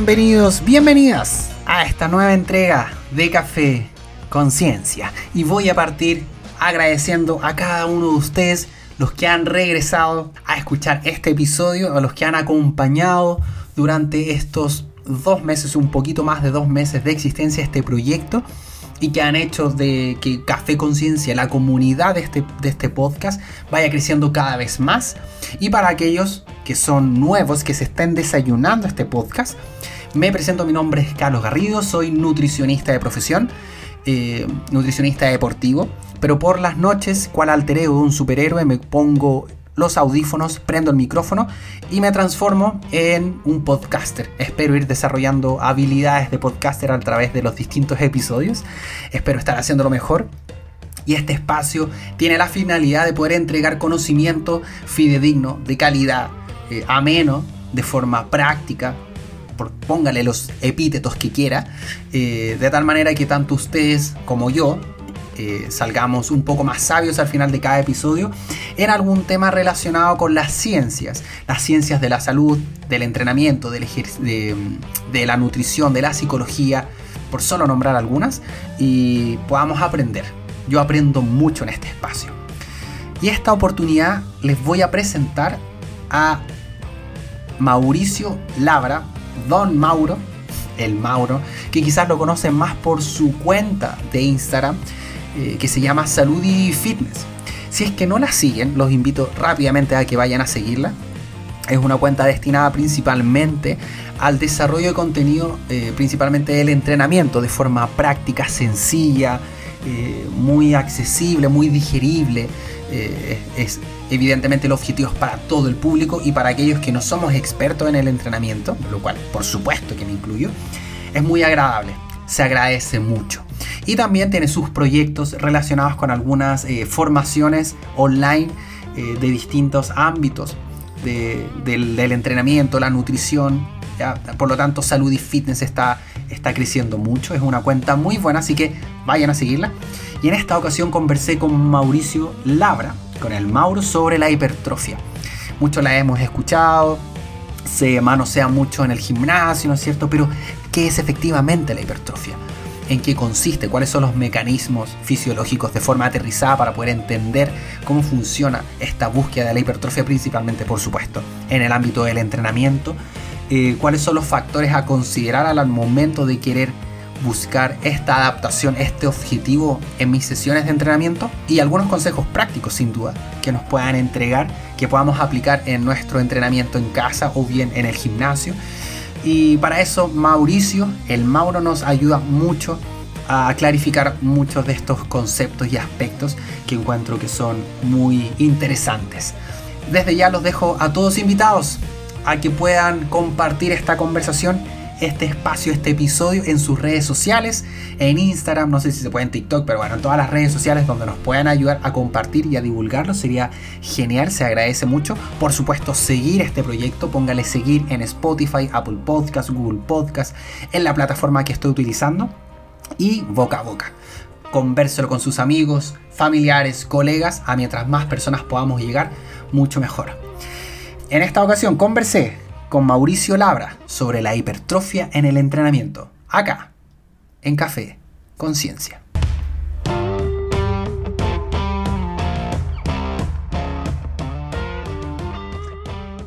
bienvenidos, bienvenidas a esta nueva entrega de Café Conciencia. Y voy a partir agradeciendo a cada uno de ustedes los que han regresado a escuchar este episodio, a los que han acompañado durante estos dos meses, un poquito más de dos meses de existencia este proyecto y que han hecho de que Café Conciencia, la comunidad de este, de este podcast, vaya creciendo cada vez más. Y para aquellos que son nuevos, que se estén desayunando este podcast, me presento, mi nombre es Carlos Garrido, soy nutricionista de profesión, eh, nutricionista deportivo, pero por las noches, cual alter ego de un superhéroe, me pongo los audífonos, prendo el micrófono y me transformo en un podcaster. Espero ir desarrollando habilidades de podcaster a través de los distintos episodios. Espero estar haciéndolo mejor. Y este espacio tiene la finalidad de poder entregar conocimiento fidedigno, de calidad, eh, ameno, de forma práctica, póngale los epítetos que quiera, eh, de tal manera que tanto ustedes como yo eh, salgamos un poco más sabios al final de cada episodio en algún tema relacionado con las ciencias, las ciencias de la salud, del entrenamiento, de, de la nutrición, de la psicología, por solo nombrar algunas, y podamos aprender. Yo aprendo mucho en este espacio. Y esta oportunidad les voy a presentar a Mauricio Labra, Don Mauro, el Mauro, que quizás lo conocen más por su cuenta de Instagram, eh, que se llama Salud y Fitness. Si es que no la siguen, los invito rápidamente a que vayan a seguirla. Es una cuenta destinada principalmente al desarrollo de contenido, eh, principalmente del entrenamiento, de forma práctica, sencilla, eh, muy accesible, muy digerible. es, evidentemente el objetivo es para todo el público y para aquellos que no somos expertos en el entrenamiento, lo cual por supuesto que me incluyo, es muy agradable, se agradece mucho. Y también tiene sus proyectos relacionados con algunas eh, formaciones online eh, de distintos ámbitos del, entrenamiento, la nutrición. Por lo tanto, salud y fitness está, está creciendo mucho. Es una cuenta muy buena, así que vayan a seguirla. Y en esta ocasión conversé con Mauricio Labra, con el Mauro, sobre la hipertrofia. Muchos la hemos escuchado, se manosea mucho en el gimnasio, ¿no es cierto? Pero, ¿qué es efectivamente la hipertrofia? en qué consiste, cuáles son los mecanismos fisiológicos de forma aterrizada para poder entender cómo funciona esta búsqueda de la hipertrofia, principalmente, por supuesto, en el ámbito del entrenamiento, eh, cuáles son los factores a considerar al momento de querer buscar esta adaptación, este objetivo en mis sesiones de entrenamiento y algunos consejos prácticos sin duda que nos puedan entregar, que podamos aplicar en nuestro entrenamiento en casa o bien en el gimnasio y para eso Mauricio, el Mauro, nos ayuda mucho a clarificar muchos de estos conceptos y aspectos que encuentro que son muy interesantes. Desde ya los dejo a todos invitados a que puedan compartir esta conversación este espacio, este episodio en sus redes sociales, en Instagram, no sé si se puede en TikTok, pero bueno, en todas las redes sociales donde nos puedan ayudar a compartir y a divulgarlo, sería genial, se agradece mucho. Por supuesto, seguir este proyecto, póngale seguir en Spotify, Apple Podcast, Google Podcast, en la plataforma que estoy utilizando y boca a boca. Convérselo con sus amigos, familiares, colegas, a mientras más personas podamos llegar, mucho mejor. En esta ocasión conversé con Mauricio Labra sobre la hipertrofia en el entrenamiento, acá, en Café Conciencia.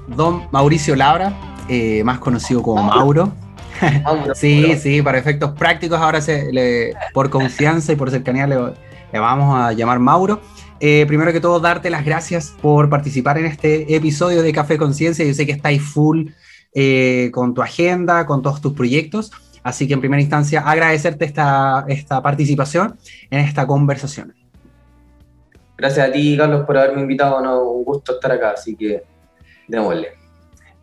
Don Mauricio Labra, eh, más conocido como Mauro. sí, sí, para efectos prácticos ahora se, por confianza y por cercanía le, le vamos a llamar Mauro. Eh, primero que todo, darte las gracias por participar en este episodio de Café Conciencia. Yo sé que estáis full eh, con tu agenda, con todos tus proyectos. Así que en primera instancia, agradecerte esta, esta participación en esta conversación. Gracias a ti, Carlos, por haberme invitado. un gusto estar acá, así que démosle.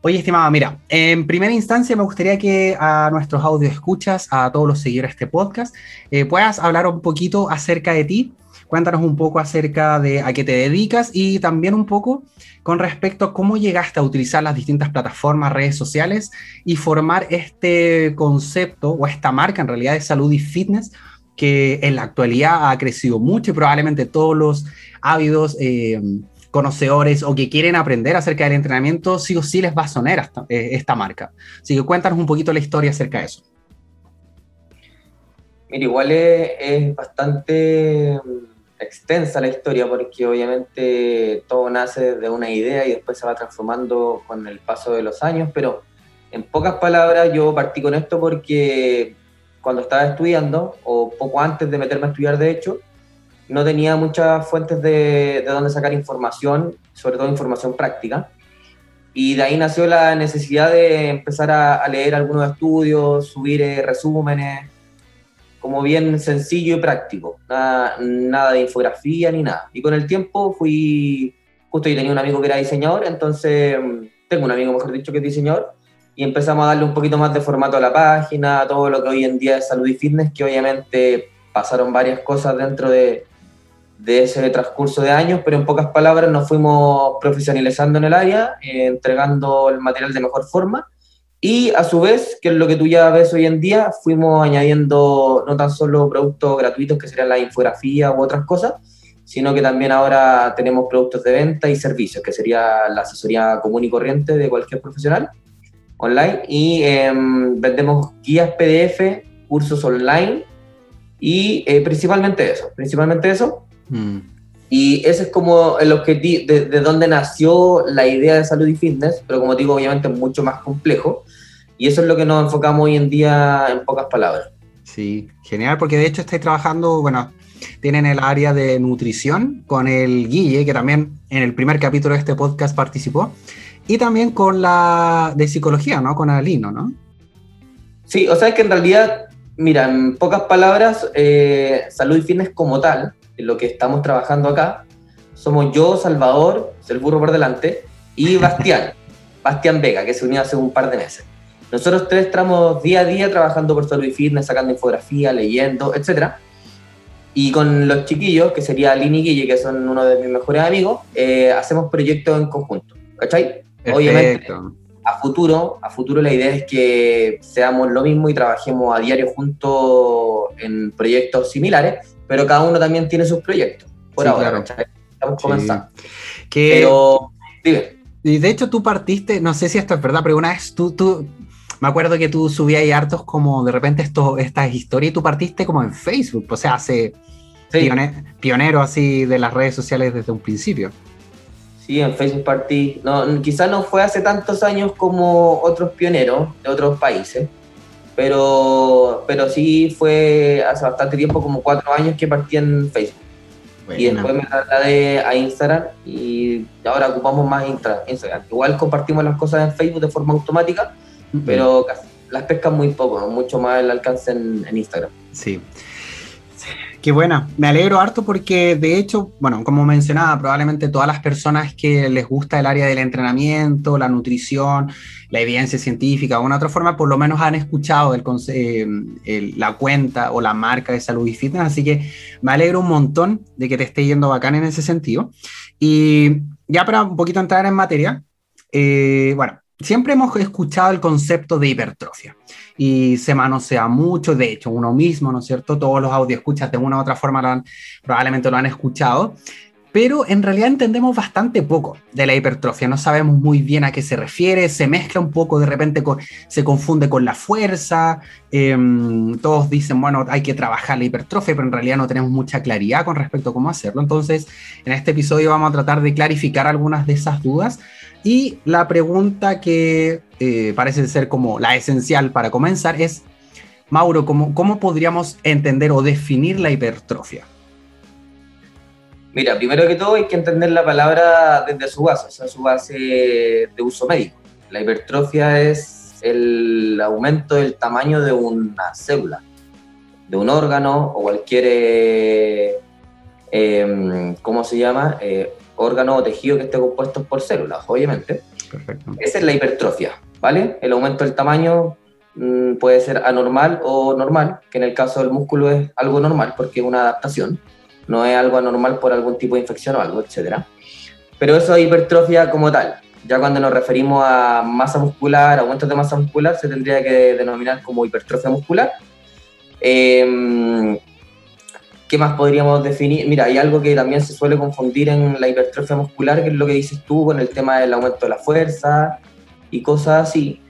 Oye, estimada, mira, en primera instancia me gustaría que a nuestros audio escuchas, a todos los seguidores de este podcast, eh, puedas hablar un poquito acerca de ti, Cuéntanos un poco acerca de a qué te dedicas y también un poco con respecto a cómo llegaste a utilizar las distintas plataformas, redes sociales y formar este concepto o esta marca en realidad de salud y fitness que en la actualidad ha crecido mucho y probablemente todos los ávidos eh, conocedores o que quieren aprender acerca del entrenamiento, sí o sí les va a sonar esta, eh, marca. Así que cuéntanos un poquito la historia acerca de eso. Mira, igual es, bastante extensa la historia porque obviamente todo nace de una idea y después se va transformando con el paso de los años, pero en pocas palabras yo partí con esto porque cuando estaba estudiando o poco antes de meterme a estudiar de hecho, no tenía muchas fuentes de, de dónde sacar información, sobre todo información práctica. Y de ahí nació la necesidad de empezar a, leer algunos estudios, subir eh, resúmenes, como bien sencillo y práctico, nada, nada, de infografía ni nada. Y con el tiempo fui, justo yo tenía un amigo que era diseñador, entonces mm, tengo un amigo, mejor dicho, que es diseñador, y empezamos a darle un poquito más de formato a la página, a todo lo que hoy en día es salud y fitness, que obviamente pasaron varias cosas dentro de, de ese transcurso de años, pero en pocas palabras nos fuimos profesionalizando en el área, eh, entregando el material de mejor forma y a su vez, que es lo que tú ya ves hoy en día, fuimos añadiendo no tan solo productos gratuitos que serían la infografía u otras cosas, sino que también ahora tenemos productos de venta y servicios, que sería la asesoría común y corriente de cualquier profesional online. Y em, vendemos guías PDF, cursos online y eh, principalmente eso, principalmente eso. Mm. Y ese es como el objetivo, de, de dónde nació la idea de salud y fitness, pero como digo, obviamente es mucho más complejo. Y eso es lo que nos enfocamos hoy en día en pocas palabras. Sí, genial, porque de hecho estáis trabajando, bueno, tienen el área de nutrición con el Guille, que también en el primer capítulo de este podcast participó, y también con la de psicología, ¿no? Con Alino, ¿no? Sí, o sea, es que en realidad, mira, en pocas palabras, eh, salud y fitness como tal, lo que estamos trabajando acá, somos yo, Salvador, el burro por delante, y Bastián, Bastián Vega, que se unió hace un par de meses. Nosotros tres estamos día a día trabajando por salud y fitness, sacando infografía, leyendo, etc. Y con los chiquillos, que sería Lini y Guille, que son uno de mis mejores amigos, eh, hacemos proyectos en conjunto. ¿Cachai? Obviamente, a futuro, a futuro la idea es que seamos lo mismo y trabajemos a diario juntos en proyectos similares, pero cada uno también tiene sus proyectos. Por ahora, estamos comenzando. Pero, Y de hecho tú partiste, no sé si esto es verdad, pero una vez tú, tú me acuerdo que tú subías ahí hartos como de repente esto, estas historias y tú partiste como en Facebook, o sea, hace pionero así de las redes sociales desde un principio. Sí, en Facebook partí. No, quizás no fue hace tantos años como otros pioneros de otros países, pero, pero sí fue hace bastante tiempo, como cuatro años que partí en Facebook. Y después me trasladé a Instagram y ahora ocupamos más Instagram. Igual compartimos las cosas en Facebook de forma automática, pero las pescas muy poco, mucho más el alcance en, en Instagram. Sí. Qué buena, me alegro harto porque de hecho, bueno, como mencionaba, probablemente todas las personas que les gusta el área del entrenamiento, la nutrición, la evidencia científica o una otra forma, por lo menos han escuchado el, eh, la cuenta o la marca de salud y fitness, así que me alegro un montón de que te esté yendo bacán en ese sentido. Y ya para un poquito entrar en materia, eh, bueno, siempre hemos escuchado el concepto de hipertrofia. Y se manosea mucho, de hecho uno mismo, ¿no es cierto? Todos los audio escuchas de una u otra forma probablemente lo han escuchado, pero en realidad entendemos bastante poco de la hipertrofia, no sabemos muy bien a qué se refiere, se mezcla un poco, de repente se confunde con la fuerza, em, todos dicen, bueno, hay que trabajar la hipertrofia, pero en realidad no tenemos mucha claridad con respecto a cómo hacerlo, entonces en este episodio vamos a tratar de clarificar algunas de esas dudas y la pregunta que eh, parece ser como la esencial para comenzar es, Mauro, ¿cómo, ¿cómo podríamos entender o definir la hipertrofia? Mira, primero que todo hay que entender la palabra desde su base, o sea, su base de uso médico. La hipertrofia es el aumento del tamaño de una célula, de un órgano o cualquier, eh, em, ¿cómo se llama? Eh, órgano o tejido que esté compuesto por células, obviamente. Perfecto. Esa es la hipertrofia, ¿vale? El aumento del tamaño mm, puede ser anormal o normal, que en el caso del músculo es algo normal porque es una adaptación, no es algo anormal por algún tipo de infección o algo, etc. Pero eso es hipertrofia como tal. Ya cuando nos referimos a masa muscular, aumentos de masa muscular, se tendría que denominar como hipertrofia muscular. Eh, ¿Qué más podríamos definir? Mira, hay algo que también se suele confundir en la hipertrofia muscular, que es lo que dices tú con el tema del aumento de la fuerza y cosas así.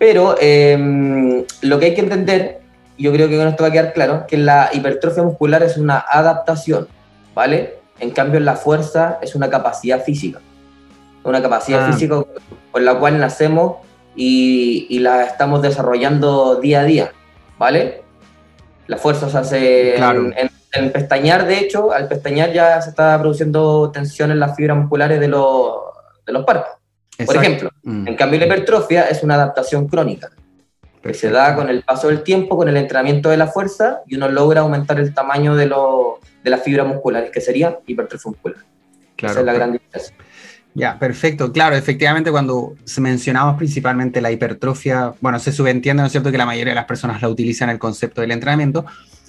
Pero em, lo que hay que entender, yo creo que con esto va a quedar claro, que la hipertrofia muscular es una adaptación, ¿vale? En cambio, la fuerza es una capacidad física. Una capacidad ah. física con la cual nacemos y, la estamos desarrollando día a día, ¿vale? La fuerza se hace en, en, pestañear, de hecho, al pestañear ya se está produciendo tensión en las fibras musculares de los, de los párpados. Por ejemplo, mm. en cambio la hipertrofia es una adaptación crónica que se da con el paso del tiempo, con el entrenamiento de la fuerza y uno logra aumentar el tamaño de, de las fibras musculares, que sería hipertrofia muscular. Claro, Esa es la gran diferencia. Ya, perfecto. Claro, efectivamente cuando mencionamos principalmente la hipertrofia, bueno, se subentiende, ¿no es cierto?, que la mayoría de las personas la utilizan el concepto del entrenamiento,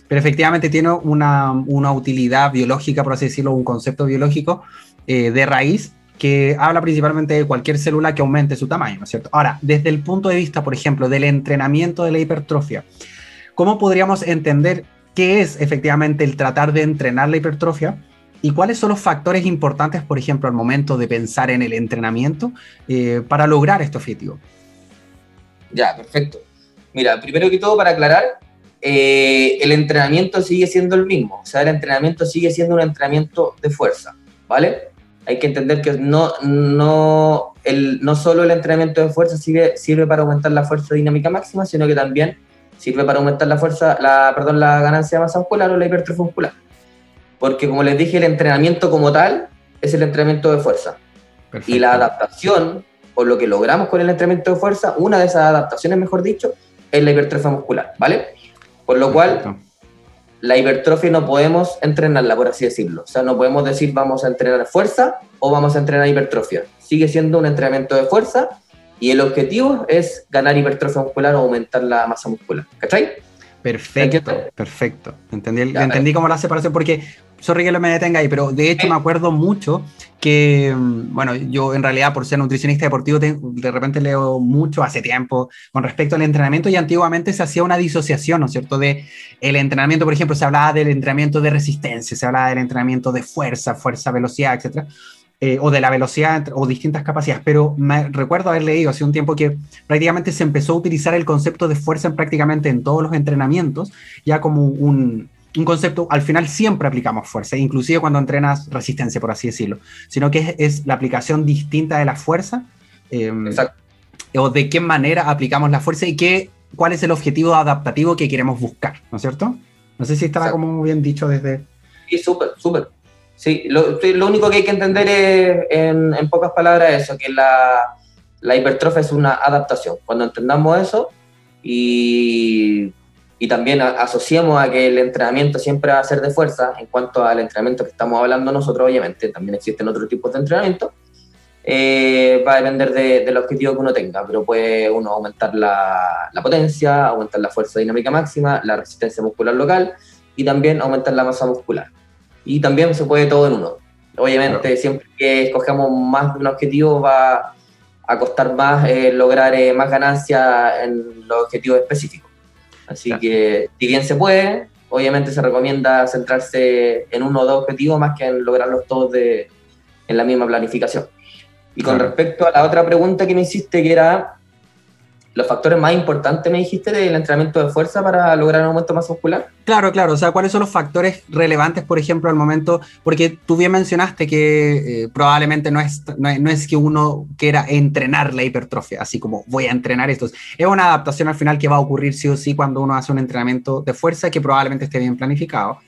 pero efectivamente tiene una, una utilidad biológica, por así decirlo, un concepto biológico eh, de raíz que habla principalmente de cualquier célula que aumente su tamaño, ¿no es cierto? Ahora, desde el punto de vista, por ejemplo, del entrenamiento de la hipertrofia, ¿cómo podríamos entender qué es efectivamente el tratar de entrenar la hipertrofia? ¿Y cuáles son los factores importantes, por ejemplo, al momento de pensar en el entrenamiento eh, para lograr este objetivo? Ya, perfecto. Mira, primero que todo, para aclarar, eh, el entrenamiento sigue siendo el mismo. O sea, el entrenamiento sigue siendo un entrenamiento de fuerza, ¿vale? Hay que entender que no, no, el, no solo el entrenamiento de fuerza sirve, sirve para aumentar la fuerza dinámica máxima, sino que también sirve para aumentar la fuerza, la, perdón, la ganancia de masa muscular o la hipertrofia muscular porque como les dije, el entrenamiento como tal es el entrenamiento de fuerza. Y la adaptación, o lo que logramos con el entrenamiento de fuerza, una de esas adaptaciones, mejor dicho, es la hipertrofia muscular, ¿vale? Por lo cual, la hipertrofia no podemos entrenarla, por así decirlo. O sea, no podemos decir vamos a entrenar fuerza o vamos a entrenar hipertrofia. Sigue siendo un entrenamiento de fuerza y el objetivo es ganar hipertrofia muscular o aumentar la masa muscular. ¿Cachai? Perfecto, perfecto. Entendí, entendí cómo la separación porque sorry que lo me detenga ahí, pero de hecho me acuerdo mucho que, mm, bueno, yo en realidad por ser nutricionista deportivo de repente leo mucho hace tiempo con respecto al entrenamiento y antiguamente se hacía una disociación, ¿no es cierto? De el entrenamiento, por ejemplo, se hablaba del entrenamiento de resistencia, se hablaba del entrenamiento de fuerza, fuerza, velocidad, etcétera. Eh, o de la velocidad o distintas capacidades, pero me recuerdo haber leído hace un tiempo que prácticamente se empezó a utilizar el concepto de fuerza en prácticamente en todos los entrenamientos, ya como un, un concepto, al final siempre aplicamos fuerza, inclusive cuando entrenas resistencia, por así decirlo, sino que es, la aplicación distinta de la fuerza, em, o de qué manera aplicamos la fuerza y qué, cuál es el objetivo adaptativo que queremos buscar, ¿no es cierto? No sé si estaba como bien dicho desde... Sí, súper, súper. Sí, lo, lo, único que hay que entender es, en, en pocas palabras, eso, que la, la hipertrofia es una adaptación. Cuando entendamos eso y y también asociamos a que el entrenamiento siempre va a ser de fuerza en cuanto al entrenamiento que estamos hablando nosotros, obviamente, también existen otros tipos de entrenamiento, eh, va a depender del objetivo que uno tenga, pero puede uno aumentar la, la, potencia, aumentar la fuerza dinámica máxima, la resistencia muscular local y también aumentar la masa muscular. Y también se puede todo en uno. Obviamente, siempre que escogemos más de un objetivo va a costar más eh, lograr eh, más ganancias en los objetivos específicos. Así que, si bien se puede, obviamente se recomienda centrarse en uno o dos objetivos más que en lograrlos todos de, en la misma planificación. Y con respecto a la otra pregunta que me hiciste, que era los factores más importantes, me dijiste, del entrenamiento de fuerza para lograr un aumento más muscular? Claro, claro. O sea, ¿cuáles son los factores relevantes, por ejemplo, al momento? Porque tú bien mencionaste que eh, probablemente no es, no es, que uno quiera entrenar la hipertrofia, así como voy a entrenar esto. Es una adaptación al final que va a ocurrir sí o sí cuando uno hace un entrenamiento de fuerza que probablemente esté bien planificado.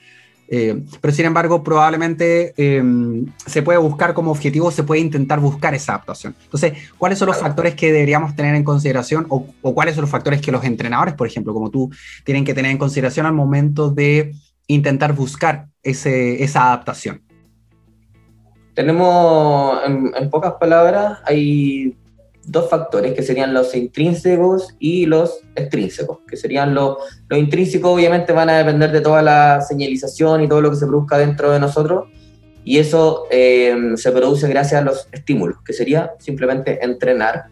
Eh, pero sin embargo, probablemente em, se puede buscar como objetivo, se puede intentar buscar esa adaptación. Entonces, ¿cuáles son los factores que deberíamos tener en consideración o, cuáles son los factores que los entrenadores, por ejemplo, como tú, tienen que tener en consideración al momento de intentar buscar ese, esa adaptación? Tenemos, en pocas palabras, hay dos factores que serían los intrínsecos y los extrínsecos, que serían los, los intrínsecos obviamente van a depender de toda la señalización y todo lo que se produzca dentro de nosotros y eso eh, se produce gracias a los estímulos, que sería simplemente entrenar.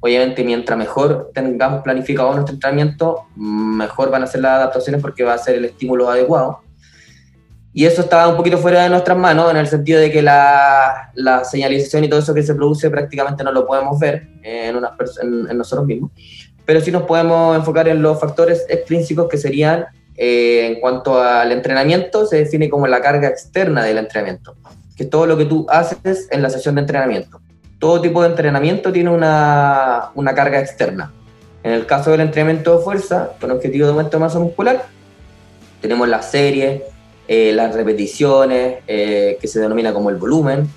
Obviamente mientras mejor tengamos planificado nuestro entrenamiento, mejor van a ser las adaptaciones porque va a ser el estímulo adecuado. Y eso está un poquito fuera de nuestras manos, en el sentido de que la, la señalización y todo eso que se produce prácticamente no lo podemos ver en, unas en, en nosotros mismos. Pero sí nos podemos enfocar en los factores extrínsecos que serían, eh, en cuanto al entrenamiento, se define como la carga externa del entrenamiento, que es todo lo que tú haces en la sesión de entrenamiento. Todo tipo de entrenamiento tiene una, una carga externa. En el caso del entrenamiento de fuerza, con objetivo de aumento de masa muscular, tenemos las series, eh, las repeticiones, eh, que se denomina como el volumen,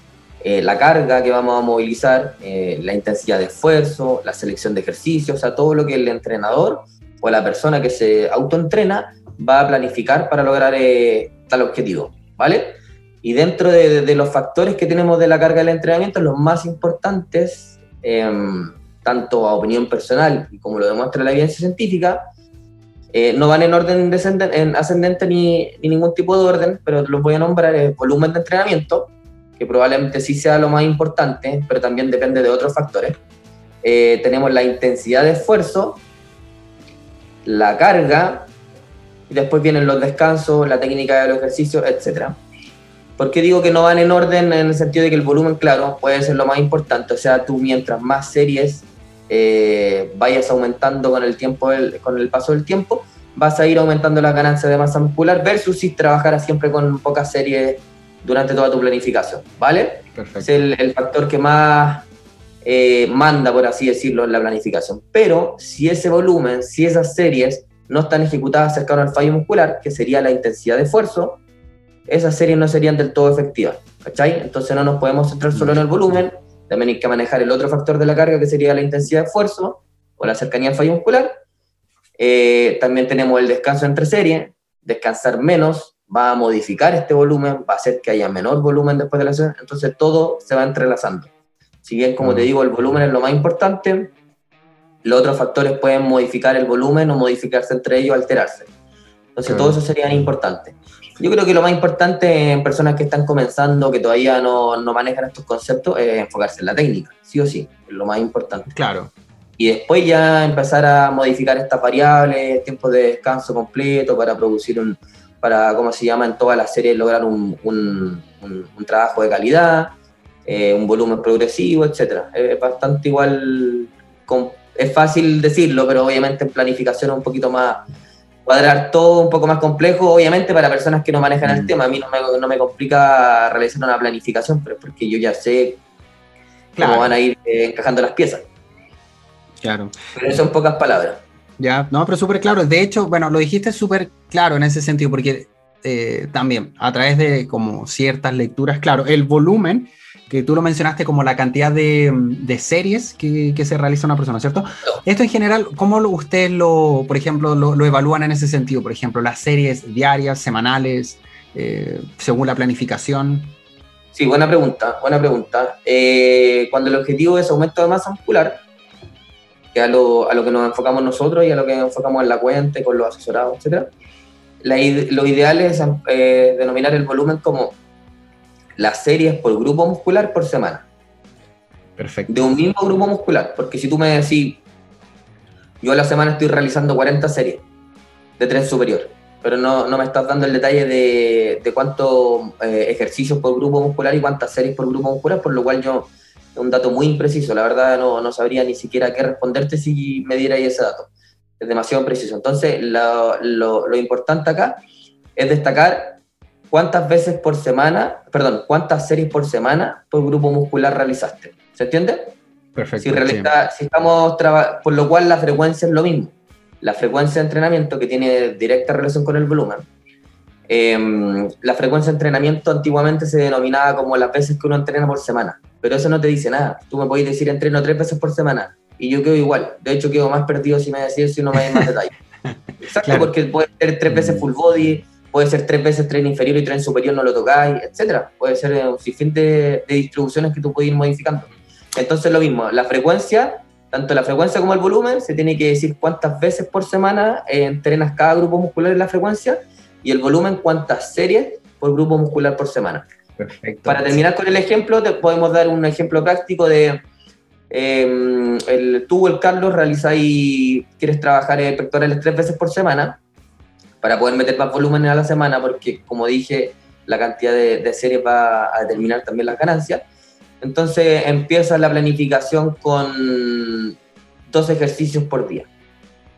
eh, la carga que vamos a movilizar, la intensidad de esfuerzo, la selección de ejercicios, o sea, todo lo que el entrenador o la persona que se autoentrena va a planificar para lograr tal objetivo, ¿vale? Y dentro de, los factores que tenemos de la carga del entrenamiento, los más importantes, em, tanto a opinión personal como lo demuestra la evidencia científica, eh, no van en orden en ascendente ni, ni, ningún tipo de orden, pero los voy a nombrar el volumen de entrenamiento, que probablemente sí sea lo más importante, pero también depende de otros factores. Eh, tenemos la intensidad de esfuerzo, la carga, y después vienen los descansos, la técnica de los ejercicios, etc. ¿Por qué digo que no van en orden en el sentido de que el volumen, claro, puede ser lo más importante? O sea, tú mientras más series eh, vayas aumentando con el, tiempo con el paso del tiempo, vas a ir aumentando las ganancias de masa muscular versus si trabajaras siempre con pocas series durante toda tu planificación, ¿vale? Es el, factor que más eh, manda, por así decirlo, en la planificación. Pero si ese volumen, si esas series no están ejecutadas cercano al fallo muscular, que sería la intensidad de esfuerzo, esas series no serían del todo efectivas, ¿cachai? Entonces no nos podemos centrar solo en el volumen, también hay que manejar el otro factor de la carga, que sería la intensidad de esfuerzo o la cercanía al fallo muscular. Eh, también tenemos el descanso entre series. Descansar menos va a modificar este volumen, va a hacer que haya menor volumen después de la sesión. Entonces todo se va entrelazando. Si bien, como te digo, el volumen es lo más importante, los otros factores pueden modificar el volumen o modificarse entre ellos, alterarse. Entonces, todo eso sería importante. Yo creo que lo más importante en personas que están comenzando, que todavía no, no, manejan estos conceptos, es enfocarse en la técnica, sí o sí, es lo más importante. Claro. Y después ya empezar a modificar estas variables, tiempo de descanso completo para producir un, para, ¿cómo se llama? En todas las series lograr un, un, un, trabajo de calidad, eh, un volumen progresivo, etc. Es bastante igual, es fácil decirlo, pero obviamente en planificación es un poquito más cuadrar todo un poco más complejo, obviamente para personas que no manejan el mm. tema. A mí no me, no me, complica realizar una planificación, pero porque yo ya sé cómo van a ir eh, encajando las piezas. Claro. Pero eso en pocas palabras. Ya, no, pero súper claro. De hecho, bueno, lo dijiste súper claro en ese sentido, porque eh, también a través de como ciertas lecturas, claro, el volumen que tú lo mencionaste como la cantidad de, de series que, que, se realiza una persona, ¿cierto? Esto en general, ¿cómo ustedes lo, por ejemplo, lo, lo, evalúan en ese sentido? Por ejemplo, las series diarias, semanales, eh, según la planificación. Sí, buena pregunta, buena pregunta. Eh, cuando el objetivo es aumento de masa muscular, que a lo, a lo que nos enfocamos nosotros y a lo que nos enfocamos en la cuenta, con los asesorados, etc., lo ideal es eh, denominar el volumen como las series por grupo muscular por semana. Perfecto. De un mismo grupo muscular, porque si tú me decís, yo a la semana estoy realizando 40 series de tren superior, pero no, no me estás dando el detalle de, de cuántos eh, ejercicios por grupo muscular y cuántas series por grupo muscular, por lo cual yo, es un dato muy impreciso, la verdad no, no sabría ni siquiera qué responderte si me diera ese dato. Es demasiado preciso. Entonces, lo, lo, lo importante acá es destacar cuántas veces por semana, perdón, cuántas series por semana por grupo muscular realizaste. ¿Se entiende? Perfecto. Si, si estamos por lo cual la frecuencia es lo mismo. La frecuencia de entrenamiento que tiene directa relación con el volumen. Em, la frecuencia de entrenamiento antiguamente se denominaba como las veces que uno entrena por semana, pero eso no te dice nada. Tú me podés decir entreno tres veces por semana y yo quedo igual. De hecho, quedo más perdido si me decís si no me hay más detalles. Exacto, porque puede ser tres veces mm. full body, puede ser tres veces tren inferior y tren superior no lo tocáis, etcétera. Puede ser un sinfín de, distribuciones que tú puedes ir modificando. Entonces lo mismo, la frecuencia, tanto la frecuencia como el volumen, se tiene que decir cuántas veces por semana eh, entrenas cada grupo muscular en la frecuencia y el volumen cuántas series por grupo muscular por semana. Perfecto. Para terminar con el ejemplo, te podemos dar un ejemplo práctico de eh, el, tú, el Carlos, realizáis, quieres trabajar pectorales tres veces por semana para poder meter más volumen a la semana, porque como dije, la cantidad de, series va a determinar también las ganancias. Entonces empieza la planificación con dos ejercicios por día,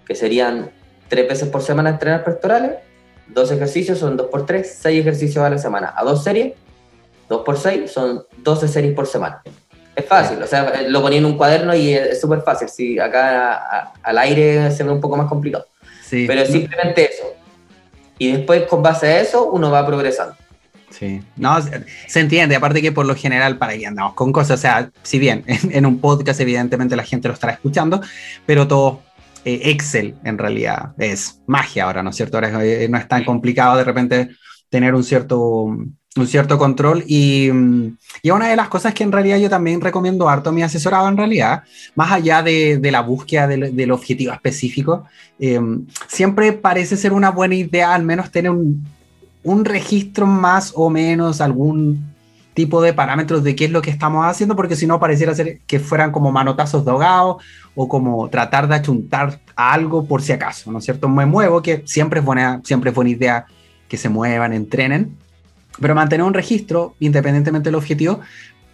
que serían tres veces por semana entrenar pectorales, dos ejercicios son dos por tres, seis ejercicios a la semana, a dos series, dos por seis son 12 series por semana. Es fácil, o sea, lo ponía en un cuaderno y es súper fácil. Si acá al aire se ve un poco más complicado. Sí. Pero es simplemente eso. Y después, con base a eso, uno va progresando. Sí, no, se entiende, aparte que por lo general, para que andamos con cosas, o sea, si bien en, un podcast evidentemente la gente lo estará escuchando, pero todo eh, Excel en realidad es magia ahora, ¿no es cierto? Ahora eh, no es tan complicado de repente tener un cierto un cierto control y, y, una de las cosas que en realidad yo también recomiendo harto a mi asesorado en realidad, más allá de, de la búsqueda del, del objetivo específico, em, siempre parece ser una buena idea al menos tener un, un, registro más o menos, algún tipo de parámetros de qué es lo que estamos haciendo, porque si no pareciera ser que fueran como manotazos de ahogado o como tratar de achuntar algo por si acaso, ¿no es cierto? Me muevo, que siempre es buena, siempre es buena idea que se muevan, entrenen, pero mantener un registro, independientemente del objetivo,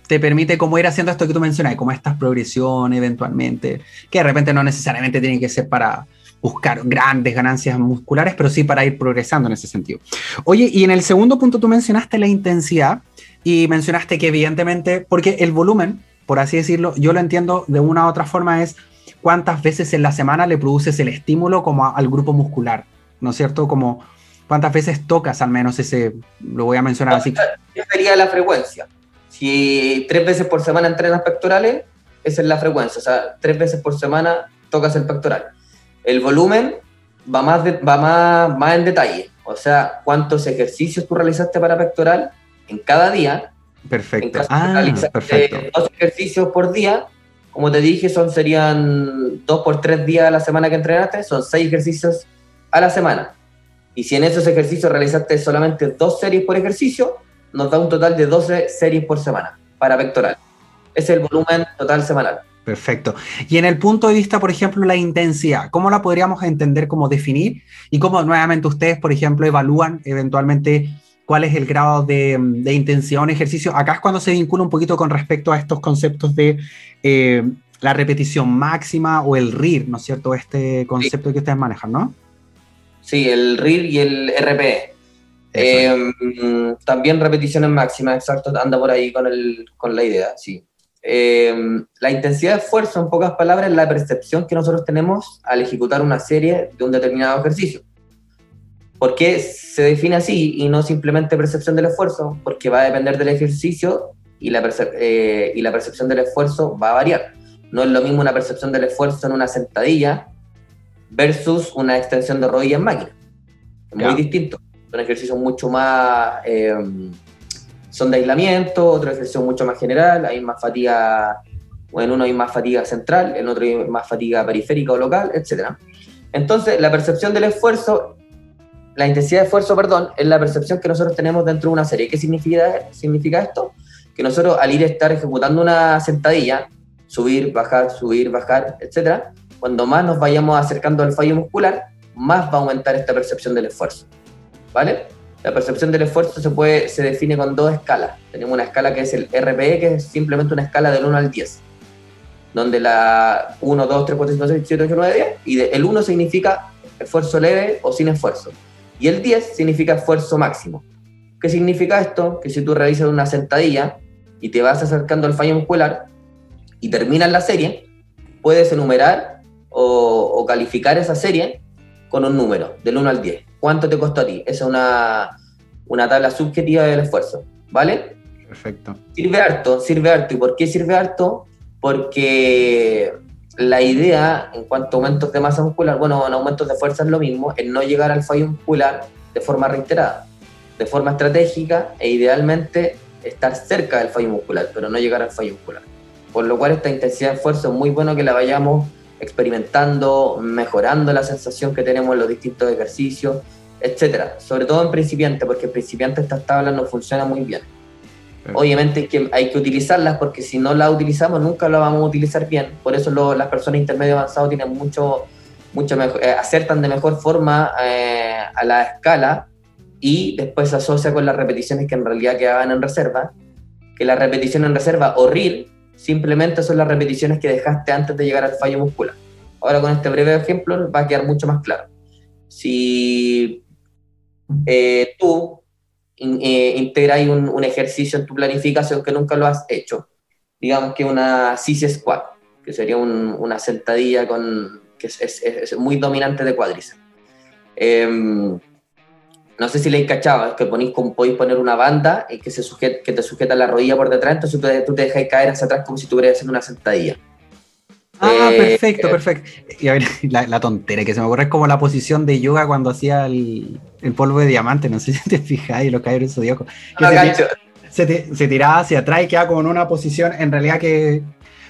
te permite como ir haciendo esto que tú mencionas, como estas progresiones eventualmente, que de repente no necesariamente tienen que ser para buscar grandes ganancias musculares, pero sí para ir progresando en ese sentido. Oye, y en el segundo punto tú mencionaste la intensidad y mencionaste que evidentemente, porque el volumen, por así decirlo, yo lo entiendo de una u otra forma, es cuántas veces en la semana le produces el estímulo como al grupo muscular, ¿no es cierto? Como ¿Cuántas veces tocas al menos ese, lo voy a mencionar así? Sería la frecuencia. Si tres veces por semana entrenas pectorales, esa es la frecuencia. O sea, tres veces por semana tocas el pectoral. El volumen va más, va más, más en detalle. O sea, cuántos ejercicios tú realizaste para pectoral en cada día. Perfecto. ah, perfecto. Dos ejercicios por día, como te dije, son serían dos por tres días a la semana que entrenaste, son seis ejercicios a la semana. Y si en esos ejercicios realizaste solamente dos series por ejercicio, nos da un total de 12 series por semana para pectoral. Es el volumen total semanal. Perfecto. Y en el punto de vista, por ejemplo, la intensidad, ¿cómo la podríamos entender, cómo definir? Y cómo nuevamente ustedes, por ejemplo, evalúan eventualmente cuál es el grado de, de intensidad en ejercicio. Acá es cuando se vincula un poquito con respecto a estos conceptos de eh, la repetición máxima o el RIR, ¿no es cierto? Este concepto que ustedes manejan, ¿no? Sí, el RIR y el RPE. Em, también repeticiones máximas, exacto, anda por ahí con, el, con la idea, sí. Em, la intensidad de esfuerzo, en pocas palabras, es la percepción que nosotros tenemos al ejecutar una serie de un determinado ejercicio. ¿Por qué se define así y no simplemente percepción del esfuerzo? Porque va a depender del ejercicio y la, eh, y la percepción del esfuerzo va a variar. No es lo mismo una percepción del esfuerzo en una sentadilla versus una extensión de rodilla en máquina. Es muy distinto. Son ejercicios mucho más. Eh, son de aislamiento, otro ejercicio mucho más general. Hay más fatiga. en uno hay más fatiga central, en otro hay más fatiga periférica o local, etc. Entonces, la percepción del esfuerzo, la intensidad de esfuerzo, perdón, es la percepción que nosotros tenemos dentro de una serie. ¿Qué significa, significa esto? Que nosotros al ir a estar ejecutando una sentadilla, subir, bajar, subir, bajar, etcétera, cuando más nos vayamos acercando al fallo muscular, más va a aumentar esta percepción del esfuerzo. ¿Vale? La percepción del esfuerzo se, puede, se define con dos escalas. Tenemos una escala que es el RPE, que es simplemente una escala del 1 al 10, donde la 1, 2, 3, 4, 5, 6, 7, 8, 9, 10, y el 1 significa esfuerzo leve o sin esfuerzo, y el 10 significa esfuerzo máximo. ¿Qué significa esto? Que si tú realizas una sentadilla y te vas acercando al fallo muscular y terminas la serie, puedes enumerar o, calificar esa serie con un número, del 1 al 10. ¿Cuánto te costó a ti? Esa es una, una tabla subjetiva del esfuerzo, ¿vale? Perfecto. Sirve harto, sirve harto. ¿Y por qué sirve harto? Porque la idea en cuanto a aumentos de masa muscular, bueno, en aumentos de fuerza es lo mismo, es no llegar al fallo muscular de forma reiterada, de forma estratégica e idealmente estar cerca del fallo muscular, pero no llegar al fallo muscular. Por lo cual esta intensidad de esfuerzo es muy bueno que la vayamos experimentando, mejorando la sensación que tenemos en los distintos ejercicios, etcétera. Sobre todo en principiante, porque en principiante estas tablas no funcionan muy bien. Obviamente hay que, hay que utilizarlas porque si no las utilizamos nunca las vamos a utilizar bien. Por eso las personas intermedio avanzados tienen mucho, mucho mejor, eh, acertan de mejor forma eh, a la escala y después se asocia con las repeticiones que en realidad quedaban en reserva, que la repetición en reserva o RIR simplemente son las repeticiones que dejaste antes de llegar al fallo muscular. Ahora con este breve ejemplo va a quedar mucho más claro. Si eh, tú eh, integras un, ejercicio en tu planificación que nunca lo has hecho, digamos que una CIS squat, que sería una sentadilla con, que es, es, muy dominante de cuádriceps. Em, no sé si le cachado, es que ponéis, podéis poner una banda y que, se sujeta, que te sujeta la rodilla por detrás, entonces tú te, tú te dejas caer hacia atrás como si estuvieras haciendo una sentadilla. Ah, eh, perfecto, perfecto. Y a ver, la, tontera que se me ocurre es como la posición de yoga cuando hacía el, el polvo de diamante, no sé si te fijáis, lo caídos zodíaco. No, se, se, tiraba hacia atrás y quedaba como en una posición, en realidad que.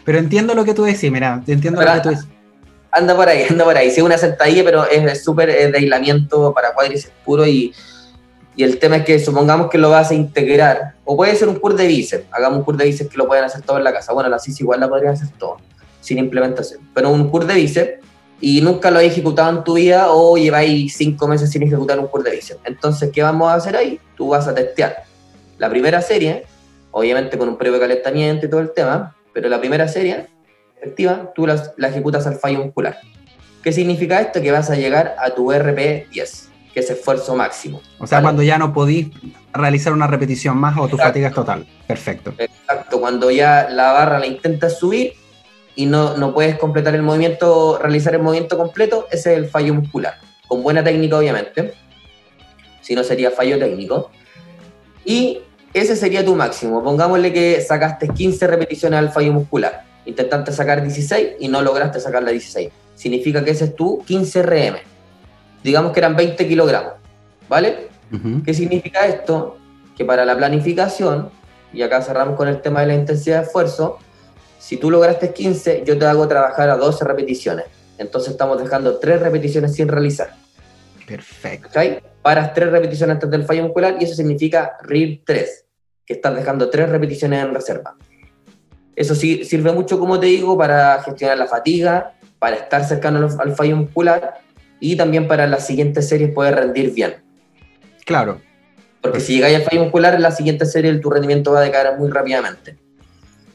Pero entiendo lo que tú decís, mira, entiendo lo que tú decís. Anda por ahí, anda por ahí. Sí, una sentadilla, pero es súper de aislamiento para cuádriceps puro y, y, el tema es que supongamos que lo vas a integrar, o puede ser un curso de bíceps, hagamos un curso de bíceps que lo pueden hacer todos en la casa. Bueno, la CIS igual la podrían hacer todo, sin implementación. Pero un curso de bíceps y nunca lo has ejecutado en tu vida o lleváis cinco meses sin ejecutar un curso de bíceps. Entonces, ¿qué vamos a hacer ahí? Tú vas a testear la primera serie, obviamente con un previo calentamiento y todo el tema, pero la primera serie efectiva, tú la, ejecutas al fallo muscular. ¿Qué significa esto? Que vas a llegar a tu RP10, que es esfuerzo máximo. O sea, cuando ya no podís realizar una repetición más o tu fatiga es total. Perfecto. Exacto, cuando ya la barra la intentas subir y no, no puedes completar el movimiento, realizar el movimiento completo, ese es el fallo muscular. Con buena técnica, obviamente. Si no, sería fallo técnico. Y ese sería tu máximo. Pongámosle que sacaste 15 repeticiones al fallo muscular intentaste sacar 16 y no lograste sacar la 16. Significa que ese es tu 15 RM. Digamos que eran 20 kilogramos, ¿vale? ¿Qué significa esto? Que para la planificación, y acá cerramos con el tema de la intensidad de esfuerzo, si tú lograste 15, yo te hago trabajar a 12 repeticiones. Entonces estamos dejando 3 repeticiones sin realizar. Perfecto. ¿Okay? Paras 3 repeticiones antes del fallo muscular y eso significa RIR 3, que estás dejando 3 repeticiones en reserva. Eso sí sirve mucho, como te digo, para gestionar la fatiga, para estar cercano al, fallo muscular y también para las siguientes series poder rendir bien. Claro. Porque si llegáis al fallo muscular, en la siguiente serie tu rendimiento va a decaer muy rápidamente.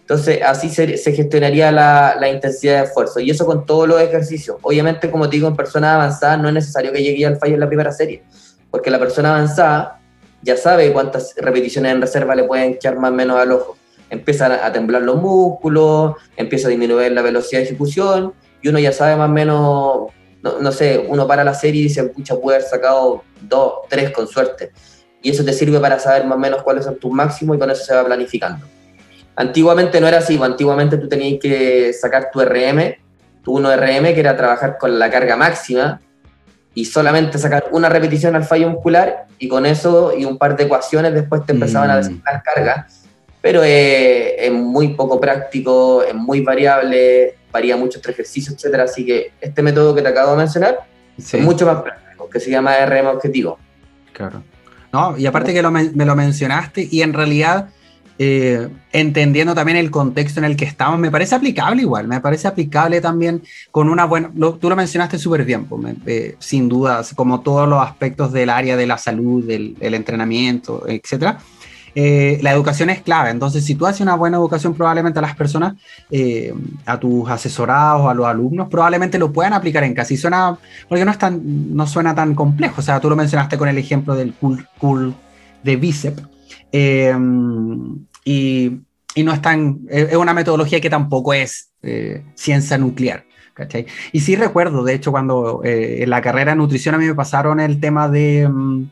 Entonces, así se, gestionaría la, la, intensidad de esfuerzo. Y eso con todos los ejercicios. Obviamente, como te digo, en personas avanzadas no es necesario que llegue al fallo en la primera serie. Porque la persona avanzada ya sabe cuántas repeticiones en reserva le pueden quedar más o menos al ojo empiezan a temblar los músculos, empieza a disminuir la velocidad de ejecución y uno ya sabe más o menos, no, sé, uno para la serie y dice, pucha, puede haber sacado dos, tres con suerte. Y eso te sirve para saber más o menos cuáles son tus máximos y con eso se va planificando. Antiguamente no era así, pues, antiguamente tú tenías que sacar tu RM, tu 1RM, que era trabajar con la carga máxima, y solamente sacar una repetición al fallo muscular, y con eso y un par de ecuaciones después te empezaban a mm. las cargas pero es, muy poco práctico, es muy variable, varía mucho entre ejercicios, etcétera. Así que este método que te acabo de mencionar es mucho más práctico, que se llama RM objetivo. Claro. No, y aparte que me lo mencionaste, y en realidad, eh, entendiendo también el contexto en el que estamos, me parece aplicable igual, me parece aplicable también con una buena, tú lo mencionaste súper bien, pues, eh, sin dudas, como todos los aspectos del área de la salud, del, del entrenamiento, etcétera eh, la educación es clave. Entonces, si tú haces una buena educación, probablemente a las personas, eh, a tus asesorados, a los alumnos, probablemente lo puedan aplicar en casa. Y suena, porque no, es tan, no suena tan complejo. O sea, tú lo mencionaste con el ejemplo del cool, de bíceps. Eh, y, y, no es tan, es una metodología que tampoco es ciencia nuclear. ¿cachai? Y sí recuerdo, de hecho, cuando en la carrera de nutrición a mí me pasaron el tema de... Mm,